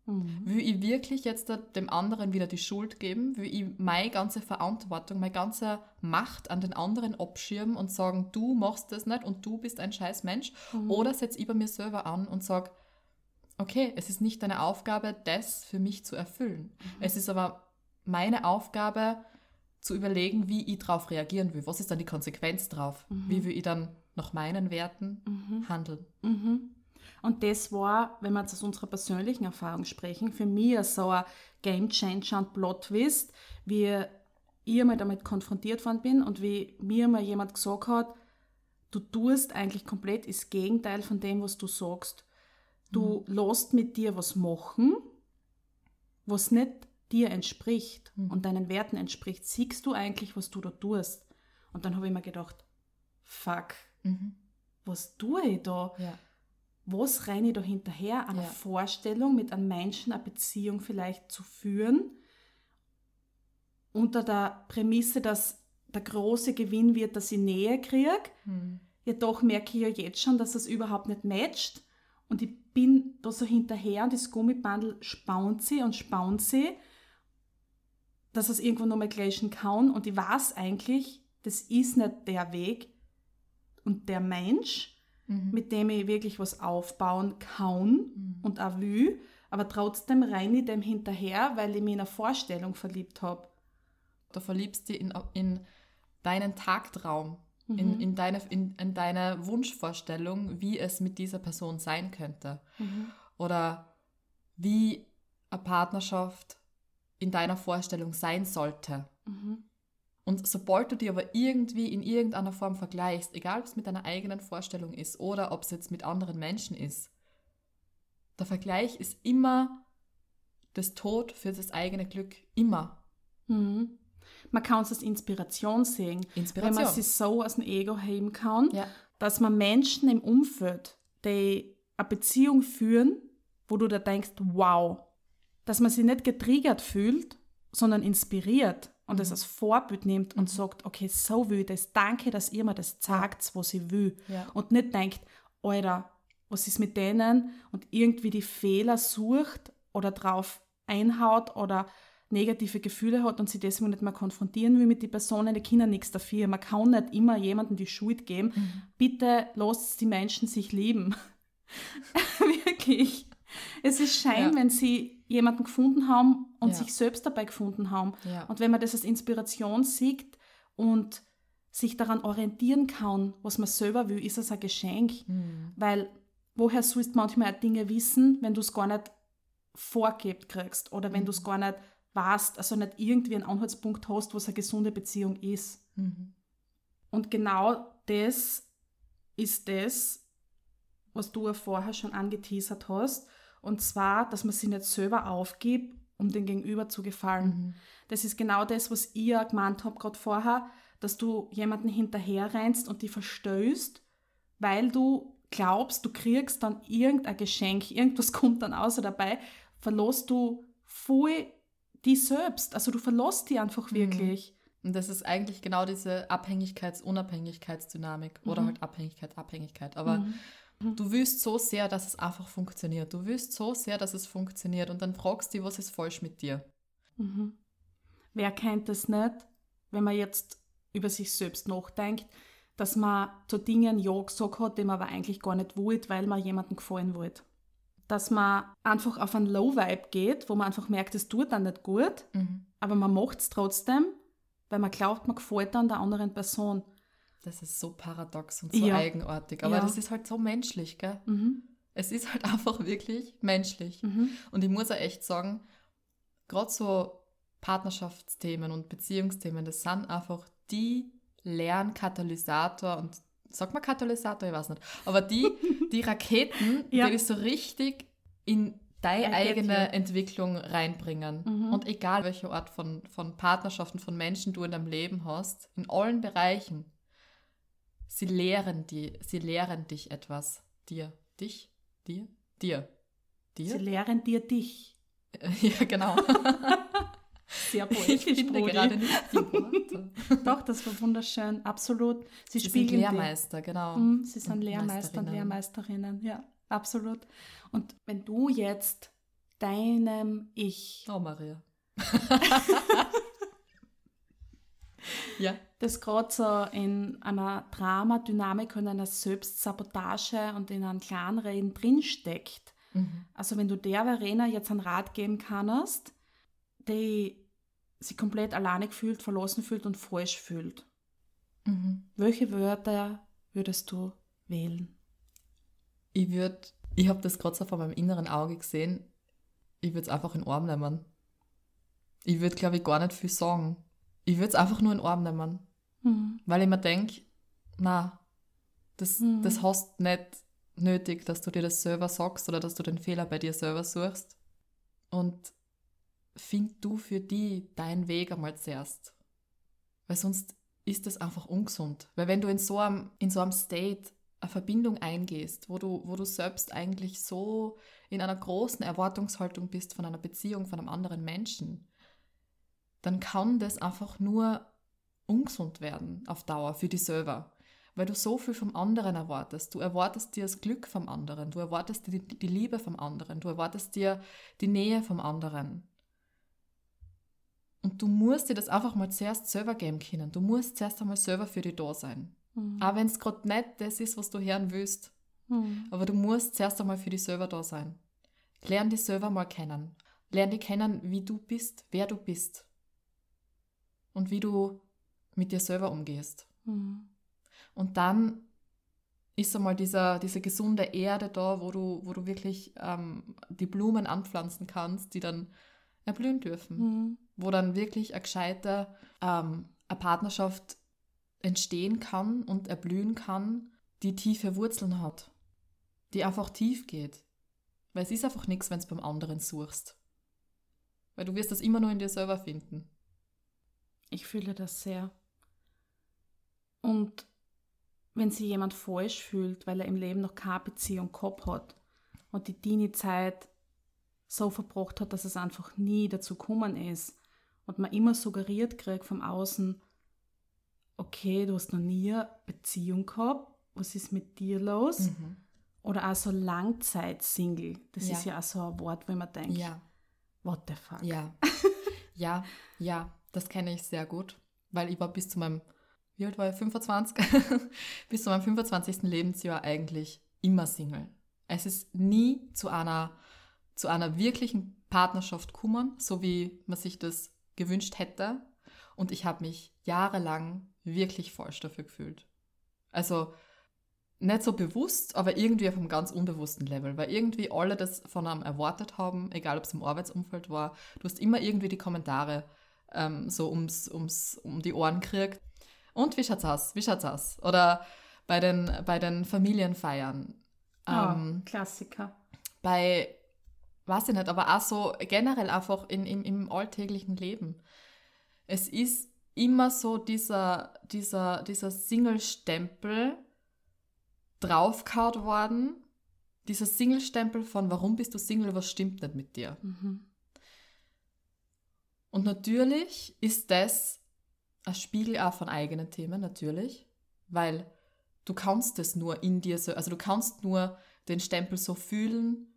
Mhm. Will ich wirklich jetzt dem anderen wieder die Schuld geben? Will ich meine ganze Verantwortung, meine ganze Macht an den anderen abschirmen und sagen, du machst das nicht und du bist ein scheiß Mensch? Oder setze ich bei mir selber an und sage, okay, es ist nicht deine Aufgabe, das für mich zu erfüllen. Es ist aber meine Aufgabe, zu überlegen, wie ich darauf reagieren will. Was ist dann die Konsequenz drauf? Wie will ich dann nach meinen Werten handeln? Mhm. Und das war, wenn wir jetzt aus unserer persönlichen Erfahrung sprechen, für mich so ein Game Changer und Plot Twist, wie ich einmal damit konfrontiert worden bin und wie mir mal jemand gesagt hat, du tust eigentlich komplett das Gegenteil von dem, was du sagst. Du lässt mit dir was machen, was nicht dir entspricht und deinen Werten entspricht. Siehst du eigentlich, was du da tust? Und dann habe ich mir gedacht, fuck, Mhm. was tue ich da? Ja. Was renne ich da hinterher? Eine Ja. Vorstellung, mit einem Menschen eine Beziehung vielleicht zu führen, unter der Prämisse, dass der große Gewinn wird, dass ich Nähe kriege. Hm. Jedoch merke ich ja jetzt schon, dass es überhaupt nicht matcht. Und ich bin da so hinterher und das Gummibandel spaunt sie und spaunt sie. dass es irgendwo nochmal gleichen kann und ich weiß eigentlich, das ist nicht der Weg und der Mensch, Mhm. mit dem ich wirklich was aufbauen kann und auch will, aber trotzdem rein ich dem hinterher, weil ich mich in eine Vorstellung verliebt habe. Du verliebst dich in, in deinen Tagtraum, Mhm. in, in, deine, in, in deine Wunschvorstellung, wie es mit dieser Person sein könnte. Oder wie eine Partnerschaft in deiner Vorstellung sein sollte. Und sobald du die aber irgendwie in irgendeiner Form vergleichst, egal ob es mit deiner eigenen Vorstellung ist oder ob es jetzt mit anderen Menschen ist, der Vergleich ist immer das Tod für das eigene Glück. Immer. Mhm. Man kann es als Inspiration sehen, Inspiration. wenn man sich so aus dem Ego heben kann, Ja. dass man Menschen im Umfeld, die eine Beziehung führen, wo du da denkst, wow, dass man sich nicht getriggert fühlt, sondern inspiriert und Mhm. es als Vorbild nimmt und sagt, okay, so will ich das, danke, dass ihr mir das zeigt, was ich will. Ja. Und nicht denkt, Alter, was ist mit denen und irgendwie die Fehler sucht oder drauf einhaut oder negative Gefühle hat und sie deswegen nicht mehr konfrontieren will mit den Personen, die Kinder nichts dafür. Man kann nicht immer jemandem die Schuld geben. Bitte lasst die Menschen sich lieben. Wirklich. Es ist schein, Ja. wenn sie jemanden gefunden haben und Ja. sich selbst dabei gefunden haben. Ja. Und wenn man das als Inspiration sieht und sich daran orientieren kann, was man selber will, ist es ein Geschenk. Mhm. Weil woher sollst du manchmal auch Dinge wissen, wenn du es gar nicht vorgelebt kriegst oder wenn du es gar nicht weißt, also nicht irgendwie einen Anhaltspunkt hast, was eine gesunde Beziehung ist. Mhm. Und genau das ist das, was du ja vorher schon angeteasert hast. Und zwar, dass man sich nicht selber aufgibt, um dem Gegenüber zu gefallen. Mhm. Das ist genau das, was ich ja gemeint habe gerade vorher, dass du jemanden hinterher rennst und die verstößt, weil du glaubst, du kriegst dann irgendein Geschenk, irgendwas kommt dann außer dabei, verlässt du voll die selbst. Also du verlässt die einfach wirklich. Und das ist eigentlich genau diese Abhängigkeits-Unabhängigkeitsdynamik oder Mhm. halt Abhängigkeit, Abhängigkeit. Aber du willst so sehr, dass es einfach funktioniert. Du willst so sehr, dass es funktioniert und dann fragst du, dich, was ist falsch mit dir? Mhm. Wer kennt das nicht, wenn man jetzt über sich selbst nachdenkt, dass man zu Dingen Ja gesagt hat, die man aber eigentlich gar nicht wollte, weil man jemandem gefallen wollte. Dass man einfach auf einen Low-Vibe geht, wo man einfach merkt, es tut dann nicht gut, Mhm. aber man macht es trotzdem, weil man glaubt, man gefällt dann der anderen Person. Das ist so paradox und so Ja. eigenartig. Aber Ja. das ist halt so menschlich, gell? Mhm. Es ist halt einfach wirklich menschlich. Mhm. Und ich muss auch echt sagen, gerade so Partnerschaftsthemen und Beziehungsthemen, das sind einfach die Lernkatalysator und sag mal Katalysator, ich weiß nicht, aber die, die Raketen, Ja. die dich so richtig in deine eigene. Entwicklung reinbringen. Mhm. Und egal welche Art von, von Partnerschaften, von Menschen du in deinem Leben hast, in allen Bereichen, sie lehren die, sie lehren dich etwas. Dir, dich, dir, dir, Sie dir. lehren dir dich. Ja, genau. Sehr Ich poetisch, finde Brudi. gerade nicht die Worte. Doch, das war wunderschön, absolut. Sie, Sie sind spiegeln dich. Lehrmeister, genau. Mhm, Sie sind Und Lehrmeister und Meisterinnen. Lehrmeisterinnen, ja, absolut. Und wenn du jetzt deinem Ich, Oh, Maria. Ja. das gerade so in einer Dramadynamik und einer Selbstsabotage und in einem Clanreden drinsteckt, Mhm. also wenn du der Verena jetzt einen Rat geben kannst, die sich komplett alleine fühlt, verlassen fühlt und falsch fühlt, Mhm. welche Wörter würdest du wählen? Ich würde, ich habe das gerade so vor meinem inneren Auge gesehen, ich würde es einfach in den Arm nehmen. Ich würde, glaube ich, gar nicht viel sagen. Ich würde es einfach nur in den Arm nehmen. Mhm. Weil ich mir denke, na, das, Mhm. das hast nicht nötig, dass du dir das selber sagst oder dass du den Fehler bei dir selber suchst. Und find du für die deinen Weg einmal zuerst. Weil sonst ist das einfach ungesund. Weil wenn du in so einem, in so einem State eine Verbindung eingehst, wo du, wo du selbst eigentlich so in einer großen Erwartungshaltung bist von einer Beziehung, von einem anderen Menschen, dann kann das einfach nur ungesund werden auf Dauer für dich selber. Weil du so viel vom anderen erwartest. Du erwartest dir das Glück vom anderen, du erwartest dir die, Liebe vom anderen, du erwartest dir die Nähe vom anderen. Und du musst dir das einfach mal zuerst selber geben können. Du musst zuerst einmal selber für dich da sein. Mhm. Auch wenn es gerade nicht das ist, was du hören willst. Mhm. Aber du musst zuerst einmal für dich selber da sein. Lern dich selber mal kennen. Lern dich kennen, wie du bist, wer du bist. Und wie du mit dir selber umgehst. Mhm. Und dann ist einmal dieser, diese gesunde Erde da, wo du, wo du wirklich ähm, die Blumen anpflanzen kannst, die dann erblühen dürfen. Mhm. Wo dann wirklich eine gescheite ähm, eine Partnerschaft entstehen kann und erblühen kann, die tiefe Wurzeln hat. Die einfach tief geht. Weil es ist einfach nichts, wenn du beim anderen suchst. Weil du wirst das immer nur in dir selber finden. Ich fühle das sehr. Und wenn sich jemand falsch fühlt, weil er im Leben noch keine Beziehung gehabt hat und die Teenie-Zeit so verbracht hat, dass es einfach nie dazu gekommen ist und man immer suggeriert kriegt vom Außen, okay, du hast noch nie eine Beziehung gehabt, was ist mit dir los? Mhm. Oder auch so Langzeit-Single, das ja. ist ja auch so ein Wort, wo man denkt, ja. what the fuck? Ja, ja, ja, das kenne ich sehr gut, weil ich war bis zu meinem, wie alt war ich, 25? bis zu meinem 25. Lebensjahr eigentlich immer Single. Es ist nie zu einer zu einer wirklichen Partnerschaft kommen, so wie man sich das gewünscht hätte. Und ich habe mich jahrelang wirklich falsch dafür gefühlt. Also nicht so bewusst, aber irgendwie auf einem ganz unbewussten Level, weil irgendwie alle das von einem erwartet haben, egal ob es im Arbeitsumfeld war. Du hast immer irgendwie die Kommentare ähm, so ums, ums, um die Ohren gekriegt. Und wie schaut's aus? Wie schaut's aus? Oder bei den, bei den Familienfeiern. Ähm, oh, Klassiker. Bei weiß ich nicht, aber auch so generell einfach in, im, im alltäglichen Leben. Es ist immer so dieser, dieser, dieser Single-Stempel draufgehauen worden. Dieser Single-Stempel von warum bist du Single, was stimmt nicht mit dir? Mhm. Und natürlich ist das ein Spiegel auch von eigenen Themen, natürlich, weil du kannst es nur in dir so, also du kannst nur den Stempel so fühlen,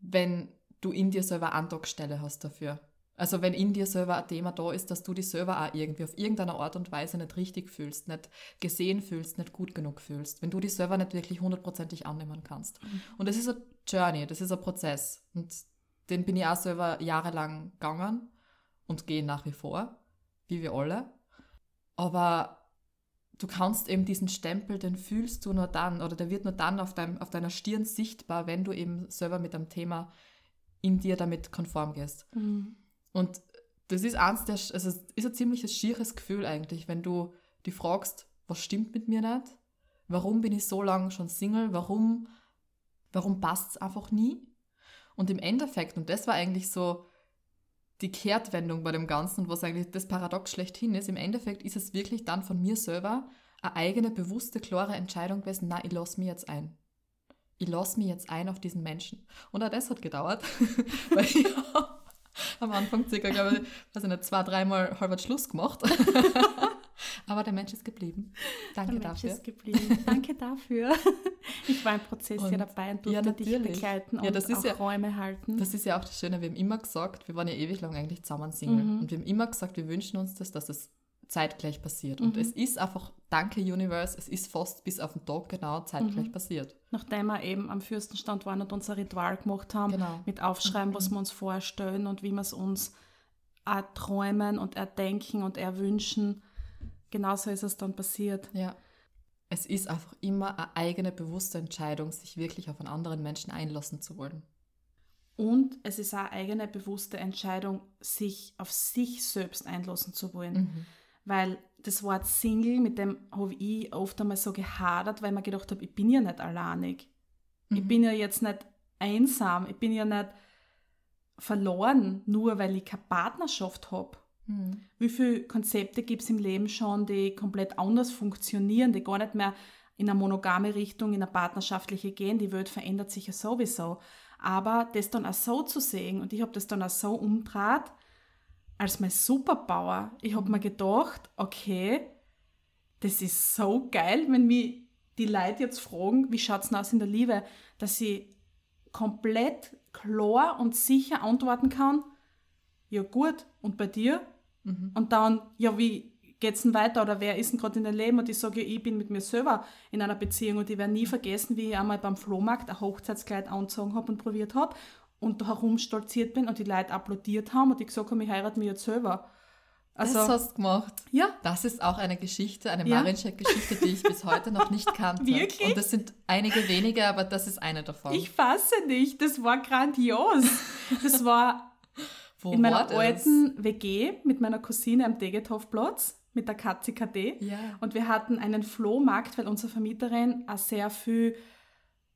wenn du in dir selber Andockstelle hast dafür. Also wenn in dir selber ein Thema da ist, dass du dich selber auch irgendwie auf irgendeine Art und Weise nicht richtig fühlst, nicht gesehen fühlst, nicht gut genug fühlst, wenn du dich selber nicht wirklich hundertprozentig annehmen kannst. Mhm. Und das ist eine Journey, das ist ein Prozess. Und den bin ich auch selber jahrelang gegangen und gehe nach wie vor, wie wir alle. Aber du kannst eben diesen Stempel, den fühlst du nur dann oder der wird nur dann auf, deinem, auf deiner Stirn sichtbar, wenn du eben selber mit einem Thema in dir damit konform gehst. Mhm. Und das ist eins der, also ist ein ziemliches schieres Gefühl eigentlich, wenn du die fragst, was stimmt mit mir nicht? Warum bin ich so lange schon Single? Warum, warum passt es einfach nie? Und im Endeffekt, und das war eigentlich so die Kehrtwendung bei dem Ganzen und was eigentlich das Paradox schlechthin ist, im Endeffekt ist es wirklich dann von mir selber eine eigene, bewusste, klare Entscheidung gewesen, na, ich lasse mich jetzt ein ich lasse mich jetzt ein auf diesen Menschen. Und auch das hat gedauert, weil ich am Anfang circa, glaube ich, weiß ich nicht, zwei, dreimal halber Schluss gemacht. Aber der Mensch ist geblieben. Danke der Mensch dafür. ist geblieben. Danke dafür. Ich war im Prozess und, ja dabei und durfte ja, dich begleiten ja, das und ist auch ja, Räume halten. Das ist ja auch das Schöne. Wir haben immer gesagt, wir waren ja ewig lang eigentlich zusammen Single. Mhm. Und wir haben immer gesagt, wir wünschen uns das, dass es zeitgleich passiert. Mhm. Und es ist einfach, danke Universe, es ist fast bis auf den Tag genau zeitgleich mhm. passiert. Nachdem wir eben am Fürstenstand waren und unser Ritual gemacht haben, genau. mit Aufschreiben, mhm. was wir uns vorstellen und wie wir es uns erträumen und erdenken und erwünschen, genauso ist es dann passiert. Ja. Es ist einfach immer eine eigene bewusste Entscheidung, sich wirklich auf einen anderen Menschen einlassen zu wollen. Und es ist auch eine eigene bewusste Entscheidung, sich auf sich selbst einlassen zu wollen. Mhm weil das Wort Single, mit dem habe ich oft einmal so gehadert, weil ich mir gedacht habe, ich bin ja nicht alleinig. Mhm. Ich bin ja jetzt nicht einsam, ich bin ja nicht verloren, nur weil ich keine Partnerschaft habe. Mhm. Wie viele Konzepte gibt es im Leben schon, die komplett anders funktionieren, die gar nicht mehr in eine monogame Richtung, in eine partnerschaftliche gehen. Die Welt verändert sich ja sowieso. Aber das dann auch so zu sehen, und ich habe das dann auch so umdraht, als mein Superpower. Ich habe mir gedacht, okay, das ist so geil, wenn mich die Leute jetzt fragen, wie schaut es aus in der Liebe, dass ich komplett klar und sicher antworten kann, ja gut, und bei dir? Und dann, ja, wie geht's denn weiter oder wer ist denn gerade in deinem Leben? Und ich sage, ja, ich bin mit mir selber in einer Beziehung und ich werde nie vergessen, wie ich einmal beim Flohmarkt ein Hochzeitskleid angezogen habe und probiert habe und da herumstolziert bin und die Leute applaudiert haben und ich gesagt habe, ich heirate mich jetzt selber. Also, das hast du gemacht. Ja. Das ist auch eine Geschichte, eine ja. Mariencheck-Geschichte, die ich bis heute noch nicht kannte. Wirklich? Und das sind einige wenige, aber das ist eine davon. Ich fasse nicht. Das war grandios. Das war Wo in meiner alten WG mit meiner Cousine am Degethoffplatz mit der Katze KD. Ja. Und wir hatten einen Flohmarkt, weil unsere Vermieterin auch sehr viel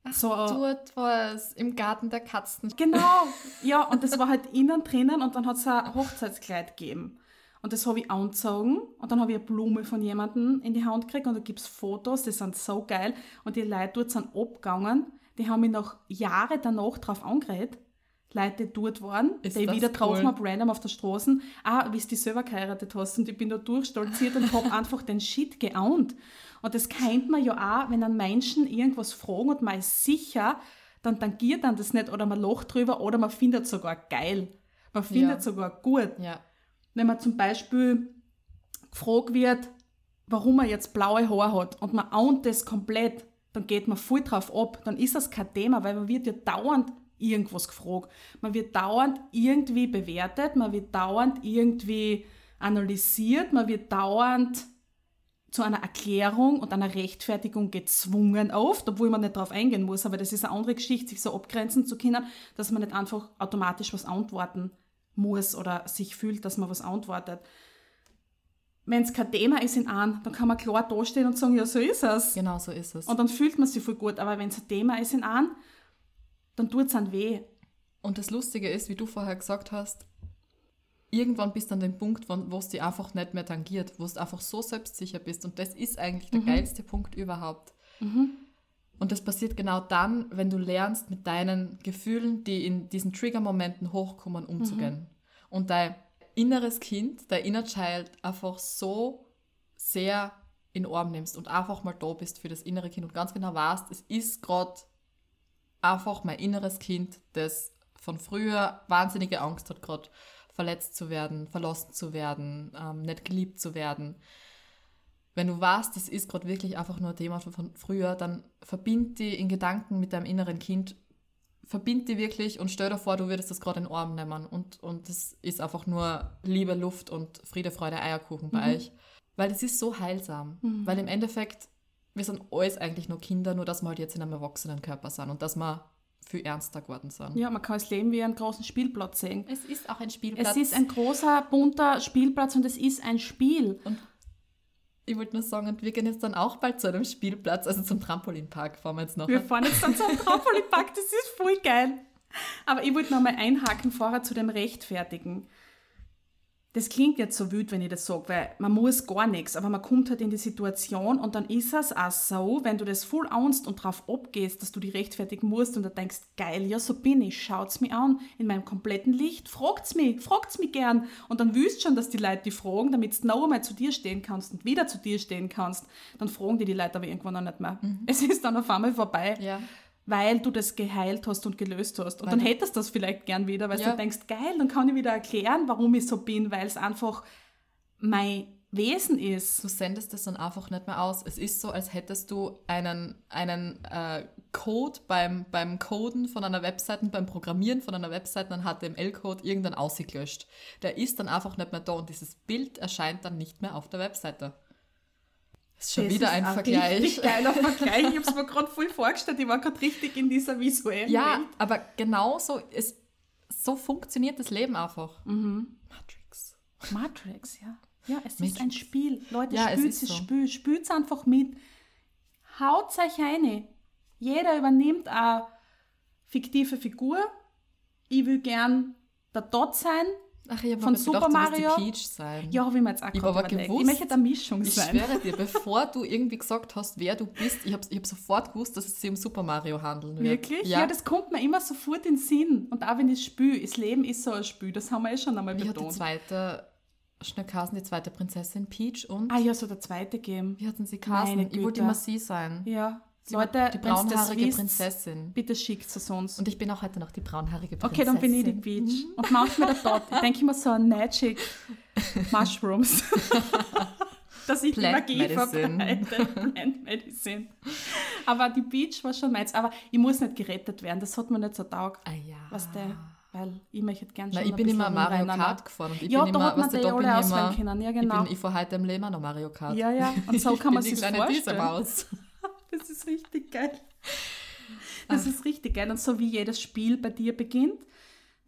Ach, so, dort war es im Garten der Katzen. Genau, ja, und das war halt innen drinnen und dann hat es ein Hochzeitskleid gegeben. Und das habe ich angezogen und dann habe ich eine Blume von jemandem in die Hand gekriegt und da gibt es Fotos, die sind so geil. Und die Leute dort sind abgegangen, die haben mich noch Jahre danach drauf angeredet. Leute, dort waren, Ist die ich wieder getroffen habe, random auf der Straße. Ah, wie du die selber geheiratet hast. Und ich bin da durchstolziert und habe einfach den Shit geahnt. Und das kennt man ja auch, wenn an Menschen irgendwas fragen und man ist sicher, dann tangiert dann das nicht oder man lacht drüber oder man findet sogar geil. Man findet ja. sogar gut. Ja. Wenn man zum Beispiel gefragt wird, warum man jetzt blaue Haare hat und man ahnt das komplett, dann geht man voll drauf ab. Dann ist das kein Thema, weil man wird ja dauernd irgendwas gefragt. Man wird dauernd irgendwie bewertet, man wird dauernd irgendwie analysiert, man wird dauernd zu einer Erklärung und einer Rechtfertigung gezwungen oft, obwohl man nicht darauf eingehen muss, aber das ist eine andere Geschichte, sich so abgrenzen zu können, dass man nicht einfach automatisch was antworten muss oder sich fühlt, dass man was antwortet. Wenn es kein Thema ist in einem, dann kann man klar dastehen und sagen, ja, so ist es. Genau, so ist es. Und dann fühlt man sich voll gut. Aber wenn es ein Thema ist in einem, dann tut es an weh. Und das Lustige ist, wie du vorher gesagt hast, irgendwann bist du an dem Punkt, wo es dich einfach nicht mehr tangiert, wo du einfach so selbstsicher bist. Und das ist eigentlich der mhm. geilste Punkt überhaupt. Mhm. Und das passiert genau dann, wenn du lernst, mit deinen Gefühlen, die in diesen Trigger-Momenten hochkommen, umzugehen. Mhm. Und dein inneres Kind, dein Inner Child einfach so sehr in den Arm nimmst und einfach mal da bist für das innere Kind und ganz genau weißt, es ist gerade einfach mein inneres Kind, das von früher wahnsinnige Angst hat, gerade verletzt zu werden, verlassen zu werden, ähm, nicht geliebt zu werden. Wenn du weißt, das ist gerade wirklich einfach nur ein Thema von früher, dann verbind die in Gedanken mit deinem inneren Kind, verbind die wirklich und stell dir vor, du würdest das gerade in den Arm nehmen und, und das ist einfach nur Liebe, Luft und Friede, Freude, Eierkuchen bei mhm. euch. Weil das ist so heilsam. Mhm. Weil im Endeffekt, wir sind alles eigentlich nur Kinder, nur dass wir halt jetzt in einem erwachsenen Körper sind und dass wir viel ernster geworden sind. Ja, man kann das Leben wie einen großen Spielplatz sehen. Es ist auch ein Spielplatz. Es ist ein großer, bunter Spielplatz und es ist ein Spiel. Und ich wollte nur sagen, wir gehen jetzt dann auch bald zu einem Spielplatz, also zum Trampolinpark fahren wir jetzt noch. Wir fahren jetzt dann zum Trampolinpark, das ist voll geil. Aber ich wollte noch mal einhaken vorher zu dem Rechtfertigen das klingt jetzt so wütend, wenn ich das sage, weil man muss gar nichts, aber man kommt halt in die Situation und dann ist es auch so, wenn du das voll ahnst und drauf abgehst, dass du die rechtfertigen musst und du denkst, geil, ja, so bin ich, schaut's mir an, in meinem kompletten Licht, fragt's mich, fragt's mich gern und dann wüsst schon, dass die Leute die fragen, damit du noch einmal zu dir stehen kannst und wieder zu dir stehen kannst, dann fragen die die Leute aber irgendwann auch nicht mehr. Mhm. Es ist dann auf einmal vorbei. Ja weil du das geheilt hast und gelöst hast. Und weil dann hättest du das vielleicht gern wieder, weil ja. du denkst, geil, dann kann ich wieder erklären, warum ich so bin, weil es einfach mein Wesen ist. Du sendest das dann einfach nicht mehr aus. Es ist so, als hättest du einen, einen äh, Code beim, beim Coden von einer Webseite, beim Programmieren von einer Webseite, einen HTML-Code irgendwann ausgelöscht. Der ist dann einfach nicht mehr da und dieses Bild erscheint dann nicht mehr auf der Webseite. Das ist schon das wieder ist ein, ein Vergleich. Richtig geiler Vergleich. Ich habe es mir gerade voll vorgestellt. Ich war gerade richtig in dieser visuellen Ja, Welt. aber genau so, ist, so funktioniert das Leben einfach. Mhm. Matrix. Matrix, ja. Ja, es Matrix. ist ein Spiel. Leute, ja, spült es, so. spült, spült einfach mit. Haut euch eine. Jeder übernimmt eine fiktive Figur. Ich will gern der Dot sein, Ach, ich von Super gedacht, Mario. Du Peach sein. Ja, habe ich mir jetzt auch ich aber gewusst, Ich möchte eine Mischung sein. Ich schwöre dir, bevor du irgendwie gesagt hast, wer du bist, ich habe ich hab sofort gewusst, dass es sich um Super Mario handeln wird. Wirklich? Ja. ja. das kommt mir immer sofort in den Sinn. Und auch wenn ich spüre, das Leben ist so ein Spiel, das haben wir eh schon einmal Wie betont. Hat die zweite, schnell Kassen, die zweite Prinzessin Peach und... Ah ja, so der zweite Game. Wie hatten sie Kassen? Ich wollte immer sie sein. Ja, Sie Leute, die braunhaarige wisst, Prinzessin. Bitte schickt es uns. Und ich bin auch heute noch die braunhaarige Prinzessin. Okay, dann bin ich die Peach. Und manchmal der Dot. Ich denke immer so an Magic. Mushrooms. Dass ich Plant die Magie Medicine. verbreite. Plant Medicine. Aber die Beach war schon meins. Aber ich muss nicht gerettet werden. Das hat mir nicht so taugt. Ah ja. Was der, weil ich möchte gerne Na, schon ich ein bin immer Mario. Kart gefahren und ich Ja, bin da immer, hat man weißt du, da bin ich immer, können. Ja, genau. ich, bin, ich fahre heute im Leben noch Mario Kart. Ja, ja. Und so kann man ich bin sich die kleine vorstellen. Das ist richtig geil. Das ist richtig geil. Und so wie jedes Spiel bei dir beginnt,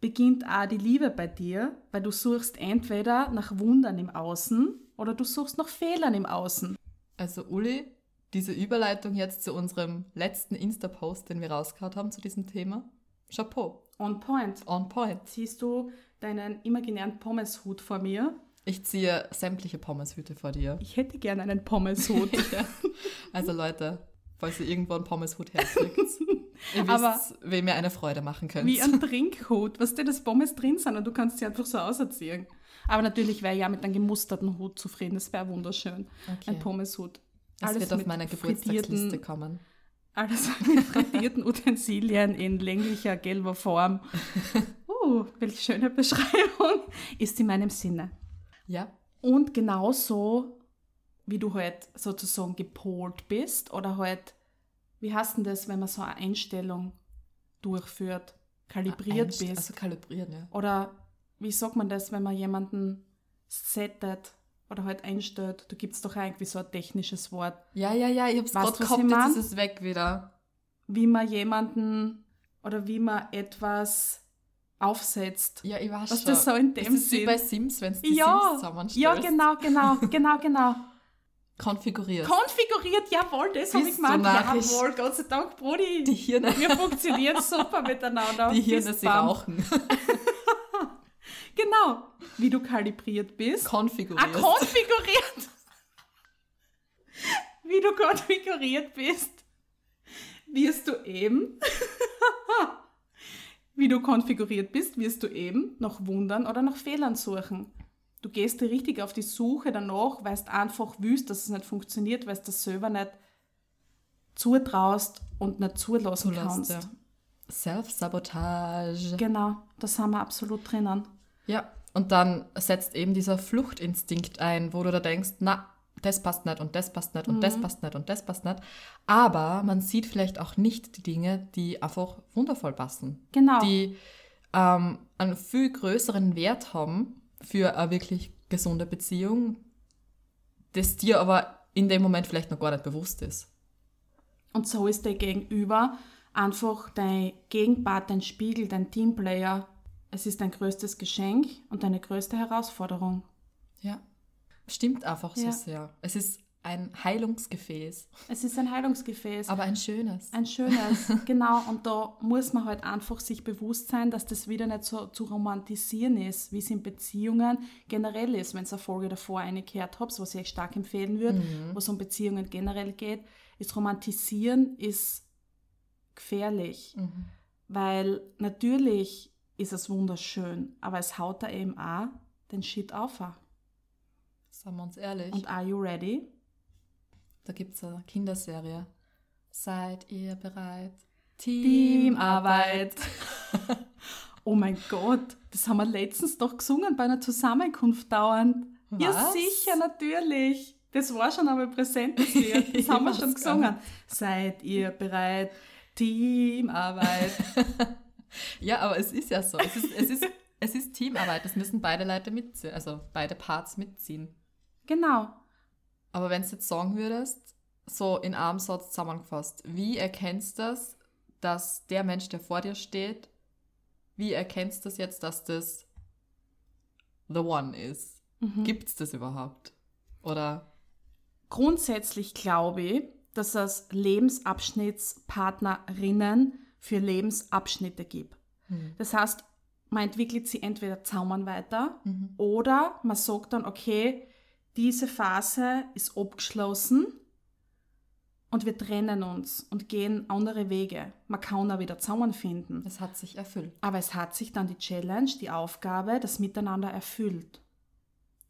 beginnt auch die Liebe bei dir, weil du suchst entweder nach Wundern im Außen oder du suchst nach Fehlern im Außen. Also Uli, diese Überleitung jetzt zu unserem letzten Insta-Post, den wir rausgehauen haben zu diesem Thema. Chapeau, On point. on point. Siehst du deinen imaginären Pommeshut vor mir? Ich ziehe sämtliche Pommeshüte vor dir. Ich hätte gerne einen Pommeshut. Also Leute, falls ihr irgendwo einen Pommeshut herkriegt, ihr Aber- wisst, wem ihr eine Freude machen könnt. Wie ein Trinkhut, was dir das Pommes drin sind und du kannst sie einfach so auserziehen. Aber natürlich wäre ich ja mit einem gemusterten Hut zufrieden, das wäre wunderschön. Okay. Ein Pommeshut. Das wird auf meiner Geburtstagsliste kommen. Alles mit frittierten Utensilien in länglicher gelber Form. Uh, welche schöne Beschreibung. Ist in meinem Sinne. Ja, Und genauso, wie du halt sozusagen gepolt bist oder halt, wie heißt denn das, wenn man so eine Einstellung durchführt, kalibriert Einst- bist? Also kalibrieren, ja. Oder wie sagt man das, wenn man jemanden settet oder halt einstellt? Da gibt es doch irgendwie so ein technisches Wort. Ja, ja, ja, ich hab's gerade du, was ich gehabt, mein? jetzt ist es weg wieder. Wie man jemanden oder wie man etwas aufsetzt. Ja, ich weiß Was schon. das so in dem das ist wie Sinn? bei Sims, wenn es die Ja, Sims zusammenstellst. ja, genau, genau, genau, genau. Konfiguriert. Konfiguriert, jawohl, das habe ich gemeint. narrisch? Jawohl, Gott sei Dank, Brudi. die Hirne, Wir funktionieren super miteinander. die Hirne sie rauchen. Genau. Wie du kalibriert bist. Ah, Konfiguriert. konfiguriert. Wie du konfiguriert bist, wirst du eben, wie du konfiguriert bist, wirst du eben nach Wundern oder nach Fehlern suchen. Du gehst dir richtig auf die Suche danach, weil du einfach wüsst, dass es nicht funktioniert, weil du das selber nicht zutraust und nicht zulassen kannst. ja. Self-Sabotage. Genau, da sind wir absolut drinnen. Ja, und dann setzt eben dieser Fluchtinstinkt ein, wo du da denkst, na, das passt nicht und das passt nicht und Mhm. das passt nicht und das passt nicht. Aber man sieht vielleicht auch nicht die Dinge, die einfach wundervoll passen. Genau. Die ähm, einen viel größeren Wert haben für eine wirklich gesunde Beziehung, das dir aber in dem Moment vielleicht noch gar nicht bewusst ist. Und so ist der Gegenüber einfach dein Gegenpart, dein Spiegel, dein Teamplayer. Es ist dein größtes Geschenk und deine größte Herausforderung. Ja. Stimmt einfach so Ja. sehr. Es ist ein Heilungsgefäß, Es ist ein Heilungsgefäß. aber ein schönes. Ein schönes, genau. Und da muss man halt einfach sich bewusst sein, dass das wieder nicht so zu romantisieren ist, wie es in Beziehungen generell ist. Wenn ihr eine Folge davor eine gehört habt, was ich euch stark empfehlen würde, wo es um Beziehungen generell geht, ist Romantisieren ist gefährlich. Mhm. Weil natürlich ist es wunderschön, aber es haut da eben auch den Shit auf. Sagen wir uns ehrlich. Und are you ready? Da gibt es eine Kinderserie. Seid ihr bereit? Teamarbeit. oh mein Gott, das haben wir letztens doch gesungen bei einer Zusammenkunft dauernd. Ja, Was? sicher, natürlich. Das war schon einmal präsent, das. Das haben wir schon gesungen. Seid ihr bereit? Teamarbeit. Ja, aber es ist ja so. Es ist, es ist, es ist Teamarbeit. Es müssen beide Leute mitziehen. Also beide Parts mitziehen. genau. Aber wenn du jetzt sagen würdest, so in einem Satz zusammengefasst, wie erkennst du das, dass der Mensch, der vor dir steht, wie erkennst du das jetzt, dass das the one ist? Mhm. Gibt es das überhaupt? Oder Grundsätzlich glaube ich, dass es Lebensabschnittspartnerinnen für Lebensabschnitte gibt. Das heißt, man entwickelt sie entweder zusammen weiter oder man sagt dann, okay, diese Phase ist abgeschlossen und wir trennen uns und gehen andere Wege. Man kann auch wieder zusammenfinden. es hat sich erfüllt? Aber es hat sich dann die Challenge, die Aufgabe, das Miteinander erfüllt.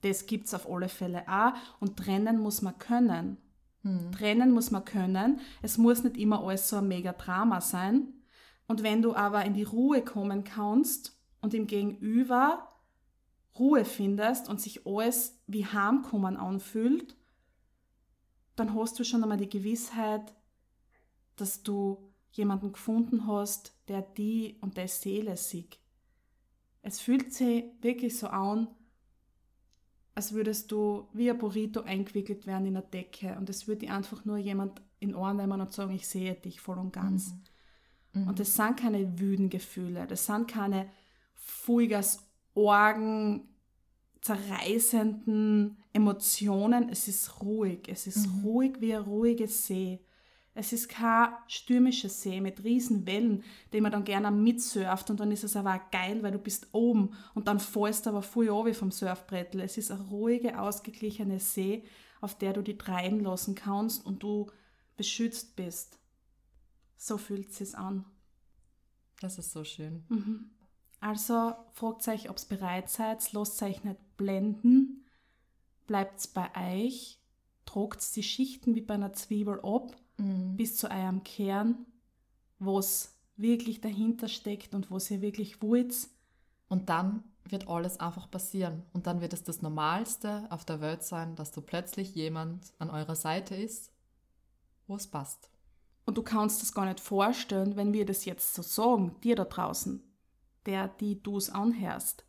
Das gibt es auf alle Fälle auch und trennen muss man können. Trennen muss man können. Es muss nicht immer alles so ein mega Drama sein. Und wenn du aber in die Ruhe kommen kannst und im Gegenüber Ruhe findest und sich alles wie Heimkommen anfühlt, dann hast du schon einmal die Gewissheit, dass du jemanden gefunden hast, der die und der Seele sieht. Es fühlt sich wirklich so an, als würdest du wie ein Burrito eingewickelt werden in eine Decke und es würde dir einfach nur jemand in Ohren nehmen und sagen, ich sehe dich voll und ganz. Mhm. Mhm. Und das sind keine wüden Gefühle, das sind keine Fulgas Orgen zerreißenden Emotionen. Es ist ruhig, es ist mhm. ruhig wie ein ruhiges See. Es ist kein stürmischer See mit riesen Wellen, den man dann gerne mitsurft und dann ist es aber auch geil, weil du bist oben und dann fällst du aber voll wie vom Surfbrettel. Es ist eine ruhige, ausgeglichene See, auf der du dich treiben lassen kannst und du beschützt bist. So fühlt es sich an. Das ist so schön. Mhm. Also fragt euch, ob ihr bereit seid, lasst euch nicht blenden, bleibt bei euch, tragt die Schichten wie bei einer Zwiebel ab mhm. bis zu eurem Kern, wo es wirklich dahinter steckt und wo ihr wirklich wollt. Und dann wird alles einfach passieren. Und dann wird es das Normalste auf der Welt sein, dass du plötzlich jemand an eurer Seite ist, wo es passt. Und du kannst das gar nicht vorstellen, wenn wir das jetzt so sagen, dir da draußen, der, die du es anhörst.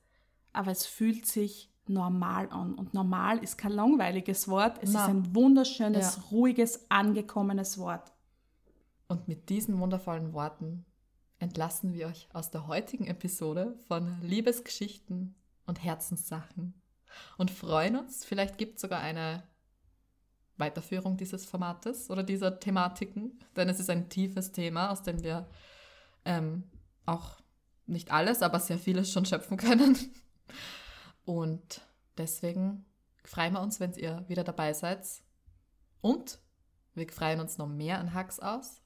Aber es fühlt sich normal an. Und normal ist kein langweiliges Wort, es Na. ist ein wunderschönes, ja. ruhiges, angekommenes Wort. Und mit diesen wundervollen Worten entlassen wir euch aus der heutigen Episode von Liebesgeschichten und Herzenssachen und freuen uns, vielleicht gibt es sogar eine Weiterführung dieses Formates oder dieser Thematiken, denn es ist ein tiefes Thema, aus dem wir ähm, auch nicht alles, aber sehr vieles schon schöpfen können. Und deswegen freuen wir uns, wenn ihr wieder dabei seid. Und wir freuen uns noch mehr an Hacks aus,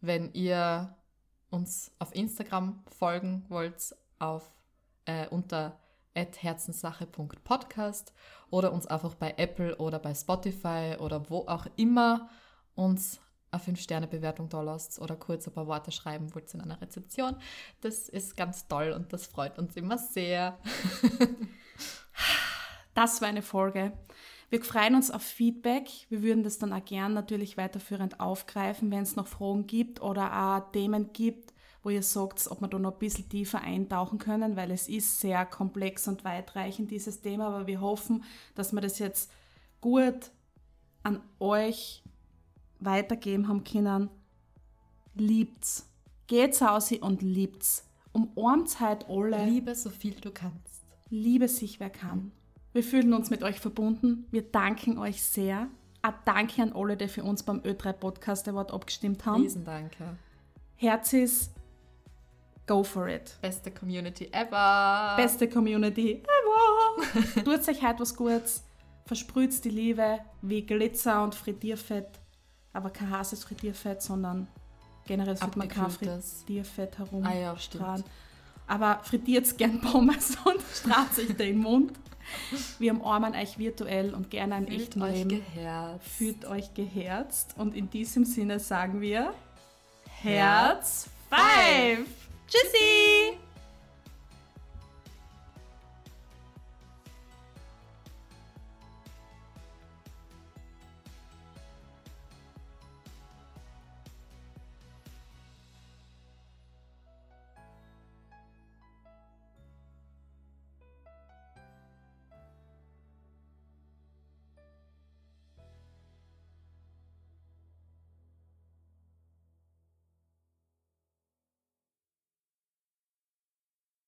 wenn ihr uns auf Instagram folgen wollt, auf, äh, unter herzenssache.podcast oder uns einfach bei Apple oder bei Spotify oder wo auch immer uns eine 5-Sterne-Bewertung da lasst oder kurz ein paar Worte schreiben wollt in einer Rezeption. Das ist ganz toll und das freut uns immer sehr. das war eine Folge. Wir freuen uns auf Feedback. Wir würden das dann auch gern natürlich weiterführend aufgreifen, wenn es noch Fragen gibt oder auch Themen gibt, wo ihr sagt, ob wir da noch ein bisschen tiefer eintauchen können, weil es ist sehr komplex und weitreichend, dieses Thema. Aber wir hoffen, dass wir das jetzt gut an euch weitergeben haben können, liebt's. Geht's aus und liebt's. Umarmt halt alle. Liebe so viel du kannst. Liebe sich wer kann. Wir fühlen uns mit euch verbunden. Wir danken euch sehr. Ein Danke an alle, die für uns beim Ö3 Podcast Award abgestimmt haben. Riesen Danke. Herzis, go for it. Beste Community ever. Beste Community ever. Tut euch heute was Gutes. Versprüht die Liebe wie Glitzer und Frittierfett aber kein heißes Frittierfett, sondern generell sollte man kein Frittierfett herum ah, ja, stimmt. Aber frittiert gern Pommes und strahlt sich den Mund. Wir umarmen euch virtuell und gerne ein echten euch Leben. Geherzt. Fühlt euch geherzt. Und in diesem Sinne sagen wir Herz 5. Tschüssi!